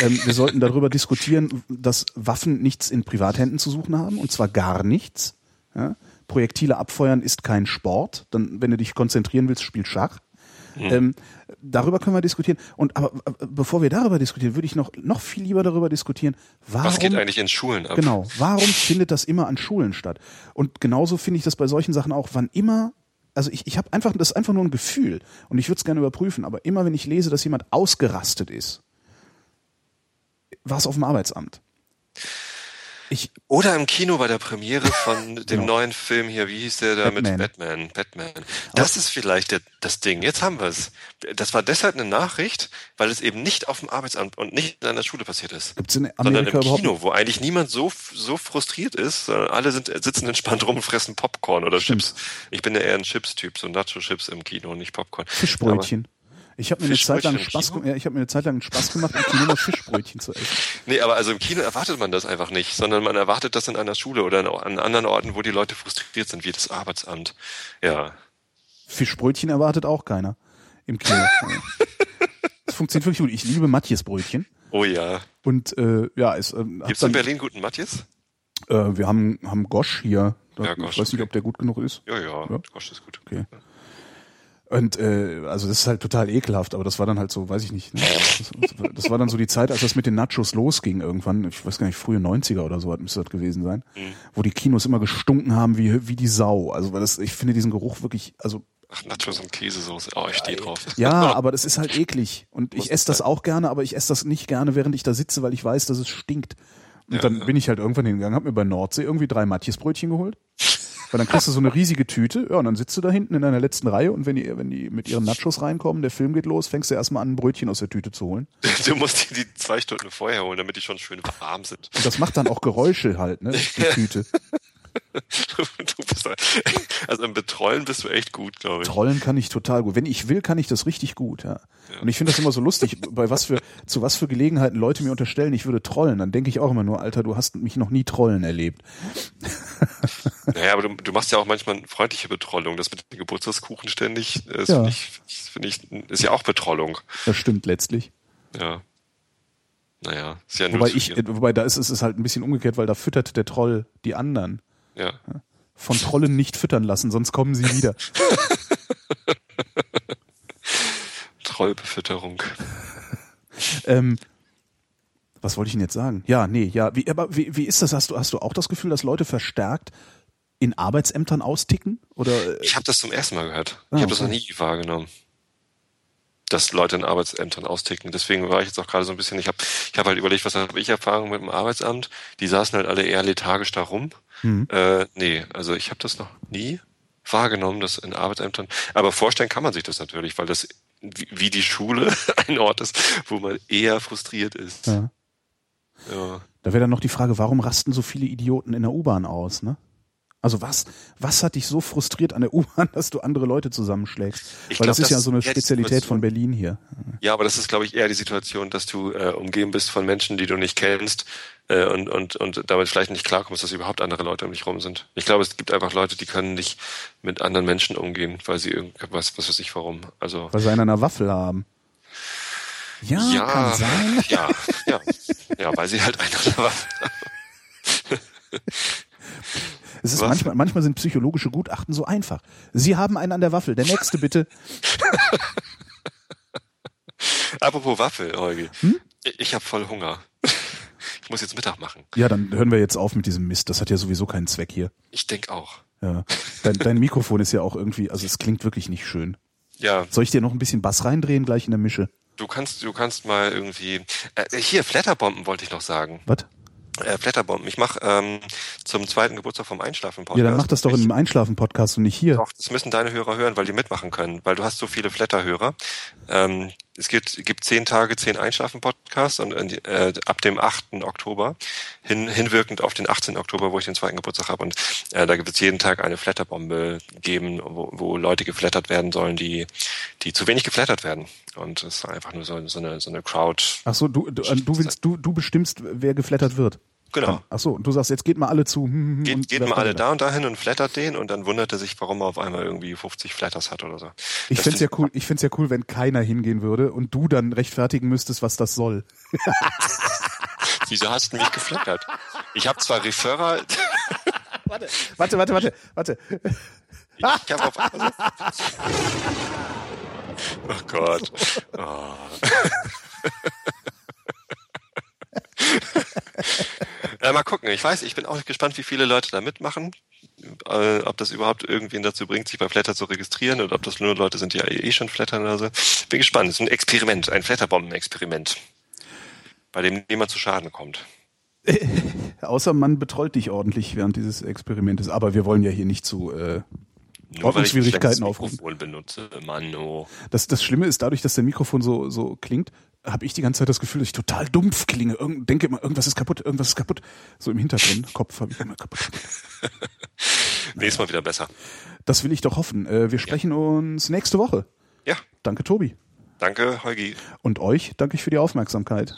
Ähm, wir sollten darüber diskutieren, dass Waffen nichts in Privathänden zu suchen haben, und zwar gar nichts. Ja? Projektile abfeuern ist kein Sport. Dann, wenn du dich konzentrieren willst, spiel Schach. Mhm. Ähm, darüber können wir diskutieren. Und aber äh, bevor wir darüber diskutieren, würde ich noch noch viel lieber darüber diskutieren. Warum, Was geht eigentlich in Schulen ab? Genau. Warum findet das immer an Schulen statt? Und genauso finde ich das bei solchen Sachen auch. Wann immer also ich, ich habe einfach, das ist einfach nur ein Gefühl und ich würde es gerne überprüfen, aber immer wenn ich lese, dass jemand ausgerastet ist, war es auf dem Arbeitsamt. Ich Oder im Kino bei der Premiere von [laughs] dem genau. neuen Film hier, wie hieß der da Batman. mit Batman? Batman. Das Aber ist vielleicht der, das Ding. Jetzt haben wir es. Das war deshalb eine Nachricht, weil es eben nicht auf dem Arbeitsamt und nicht in einer Schule passiert ist. Gibt's in Amerika sondern im Kino, wo eigentlich niemand so, so frustriert ist, sondern alle sind, sitzen entspannt rum und fressen Popcorn oder Stimmt. Chips. Ich bin ja eher ein Chips-Typ, so Nacho-Chips im Kino und nicht Popcorn. Fischbrötchen. Aber ich habe mir eine Zeit lang Spaß, ja, ich habe mir eine Zeit lang Spaß gemacht, im Kino mal Fischbrötchen zu essen. [laughs] Nee, aber also im Kino erwartet man das einfach nicht, sondern man erwartet das in einer Schule oder an anderen Orten, wo die Leute frustriert sind, wie das Arbeitsamt. Ja. Fischbrötchen erwartet auch keiner im Kino. [laughs] das funktioniert wirklich gut. Ich liebe Matjesbrötchen. Oh ja. Und äh, ja, es äh, Gibt's in Berlin guten Matjes? Äh, wir haben haben Gosch hier. Da, ja, Gosch, ich weiß nicht, ob der gut genug ist. Ja, ja, ja? Gosch ist gut. Okay. Ja. Und äh, also das ist halt total ekelhaft, aber das war dann halt so, weiß ich nicht. Ne? Das, das, war dann so die Zeit, als das mit den Nachos losging irgendwann, ich weiß gar nicht, frühe 90er oder so müsste das gewesen sein, mhm. wo die Kinos immer gestunken haben wie, wie die Sau. Also weil das, ich finde diesen Geruch wirklich, also Ach, Nachos und Käsesoße. Oh, ich stehe drauf. Ja, [laughs] aber das ist halt eklig. Und ich esse das auch gerne, aber ich esse das nicht gerne, während ich da sitze, weil ich weiß, dass es stinkt. Und ja, dann ja. bin ich halt irgendwann hingegangen, hab mir bei Nordsee irgendwie drei Matjesbrötchen geholt. [laughs] Weil dann kriegst du so eine riesige Tüte, ja, und dann sitzt du da hinten in deiner letzten Reihe und wenn die, wenn die mit ihren Nachos reinkommen, der Film geht los, fängst du erstmal an, ein Brötchen aus der Tüte zu holen. [laughs] Du musst die, die zwei Stunden vorher holen, damit die schon schön warm sind. Und das macht dann auch Geräusche halt, ne, die [laughs] Tüte. [laughs] also im Betrollen bist du echt gut, glaube ich. Trollen kann ich total gut. Wenn ich will, kann ich das richtig gut, ja. ja. Und ich finde das immer so lustig, bei was für, zu was für Gelegenheiten Leute mir unterstellen, ich würde trollen. Dann denke ich auch immer nur, Alter, du hast mich noch nie trollen erlebt. [laughs] Naja, aber du, du machst ja auch manchmal freundliche Betrollung. Das mit dem Geburtstagskuchen ständig, das ja. finde ich, finde ich, ist ja auch Betrollung. Das stimmt letztlich. Ja. Naja, ist ja nur wobei ich, wobei da ist es halt ein bisschen umgekehrt, weil da füttert der Troll die anderen. Ja. Von Trollen nicht füttern lassen, sonst kommen sie wieder. [laughs] Trollbefütterung. ähm, was wollte ich denn jetzt sagen? Ja, nee, ja. Wie, aber wie, wie ist das? Hast du, hast du auch das Gefühl, dass Leute verstärkt in Arbeitsämtern austicken? Oder? Äh? Ich habe das zum ersten Mal gehört. Ah, ich habe das noch nie wahrgenommen dass Leute in Arbeitsämtern austicken. Deswegen war ich jetzt auch gerade so ein bisschen, ich habe ich hab halt überlegt, was habe ich Erfahrung mit dem Arbeitsamt? Die saßen halt alle eher lethargisch da rum. Mhm. Äh, nee, also ich habe das noch nie wahrgenommen, dass in Arbeitsämtern, aber vorstellen kann man sich das natürlich, weil das wie, wie die Schule [laughs] ein Ort ist, wo man eher frustriert ist. Ja. Ja. Da wäre dann noch die Frage, warum rasten so viele Idioten in der U-Bahn aus, ne? Also was, was hat dich so frustriert an der U-Bahn, [laughs] dass du andere Leute zusammenschlägst? Ich Weil glaub, das ist das ja so eine Spezialität von. Berlin hier. Ja, aber das ist, glaube ich, eher die Situation, dass du äh, umgeben bist von Menschen, die du nicht kennst äh, und, und, und damit vielleicht nicht klarkommst, dass überhaupt andere Leute um dich rum sind. Ich glaube, es gibt einfach Leute, die können nicht mit anderen Menschen umgehen, weil sie irgendwas, was weiß ich warum. Also Weil sie einen an der Waffel haben. Ja, ja, kann sein. ja, ja, ja, weil sie halt einer [laughs] Es ist Was? manchmal, manchmal sind psychologische Gutachten so einfach. Sie haben einen an der Waffel. Der nächste bitte. [laughs] Apropos Waffel, Holgi. Hm? Ich, ich habe voll Hunger. [laughs] Ich muss jetzt Mittag machen. Ja, dann hören wir jetzt auf mit diesem Mist. Das hat ja sowieso keinen Zweck hier. Ich denk auch. Ja. Dein, dein Mikrofon ist ja auch irgendwie, also es klingt wirklich nicht schön. Ja, Soll ich dir noch ein bisschen Bass reindrehen gleich in der Mische? du kannst, du kannst mal irgendwie. Äh, hier, Flatterbomben wollte ich noch sagen. Was? Äh, Flatterbomben. Ich mache ähm, zum zweiten Geburtstag vom Einschlafen Podcast. Ja, dann mach das doch in ich, einem Einschlafen-Podcast und nicht hier. Doch, das müssen deine Hörer hören, weil die mitmachen können, weil du hast so viele Flatter-Hörer. Ähm, es gibt, gibt zehn Tage, zehn Einschlafen-Podcasts und äh, ab dem 8. Oktober, hin, hinwirkend auf den 18. Oktober, wo ich den zweiten Geburtstag habe. Und äh, da wird es jeden Tag eine Flatterbombe geben, wo, wo Leute geflattert werden sollen, die, die zu wenig geflattert werden. Und es ist einfach nur so, so, eine, so eine Crowd. Ach so, du, du, äh, du willst, du, du bestimmst, wer geflattert wird. Genau. Ach so, und du sagst, jetzt geht mal alle zu. hm, hm, Geht, und geht wer mal alle da und dahin und flattert den und dann wundert er sich, warum er auf einmal irgendwie 50 Flatters hat oder so. Ich find's ja cool, ich find's ja cool, wenn keiner hingehen würde und du dann rechtfertigen müsstest, was das soll. [laughs] Wieso hast du mich geflattert? Ich habe zwar Referrer, [laughs] Warte, warte, warte, warte. ich habe auf [laughs] Oh Gott. Oh. Ja, mal gucken. Ich weiß, ich bin auch gespannt, wie viele Leute da mitmachen. Äh, ob das überhaupt irgendwen dazu bringt, sich bei Flatter zu registrieren oder ob das nur Leute sind, die ja eh schon flattern oder so. Bin gespannt. Es ist ein Experiment, ein Flatterbomben-Experiment, bei dem niemand zu Schaden kommt. [laughs] Außer man betrollt dich ordentlich während dieses Experimentes. Aber wir wollen ja hier nicht zu. Äh, Nur Ordnungsschwierigkeiten aufrufen. Mikrofon benutze. Mann, oh. das, das Schlimme ist, dadurch, dass der Mikrofon so, so klingt, habe ich die ganze Zeit das Gefühl, dass ich total dumpf klinge. Irgend, denke immer, irgendwas ist kaputt, irgendwas ist kaputt. So im Hintergrund, [laughs] Kopf habe ich immer kaputt. [laughs] Nächstes Mal wieder besser. Das will ich doch hoffen. Äh, wir sprechen uns nächste Woche. Ja, Danke, Tobi. danke, Holgi. Und euch danke ich für die Aufmerksamkeit.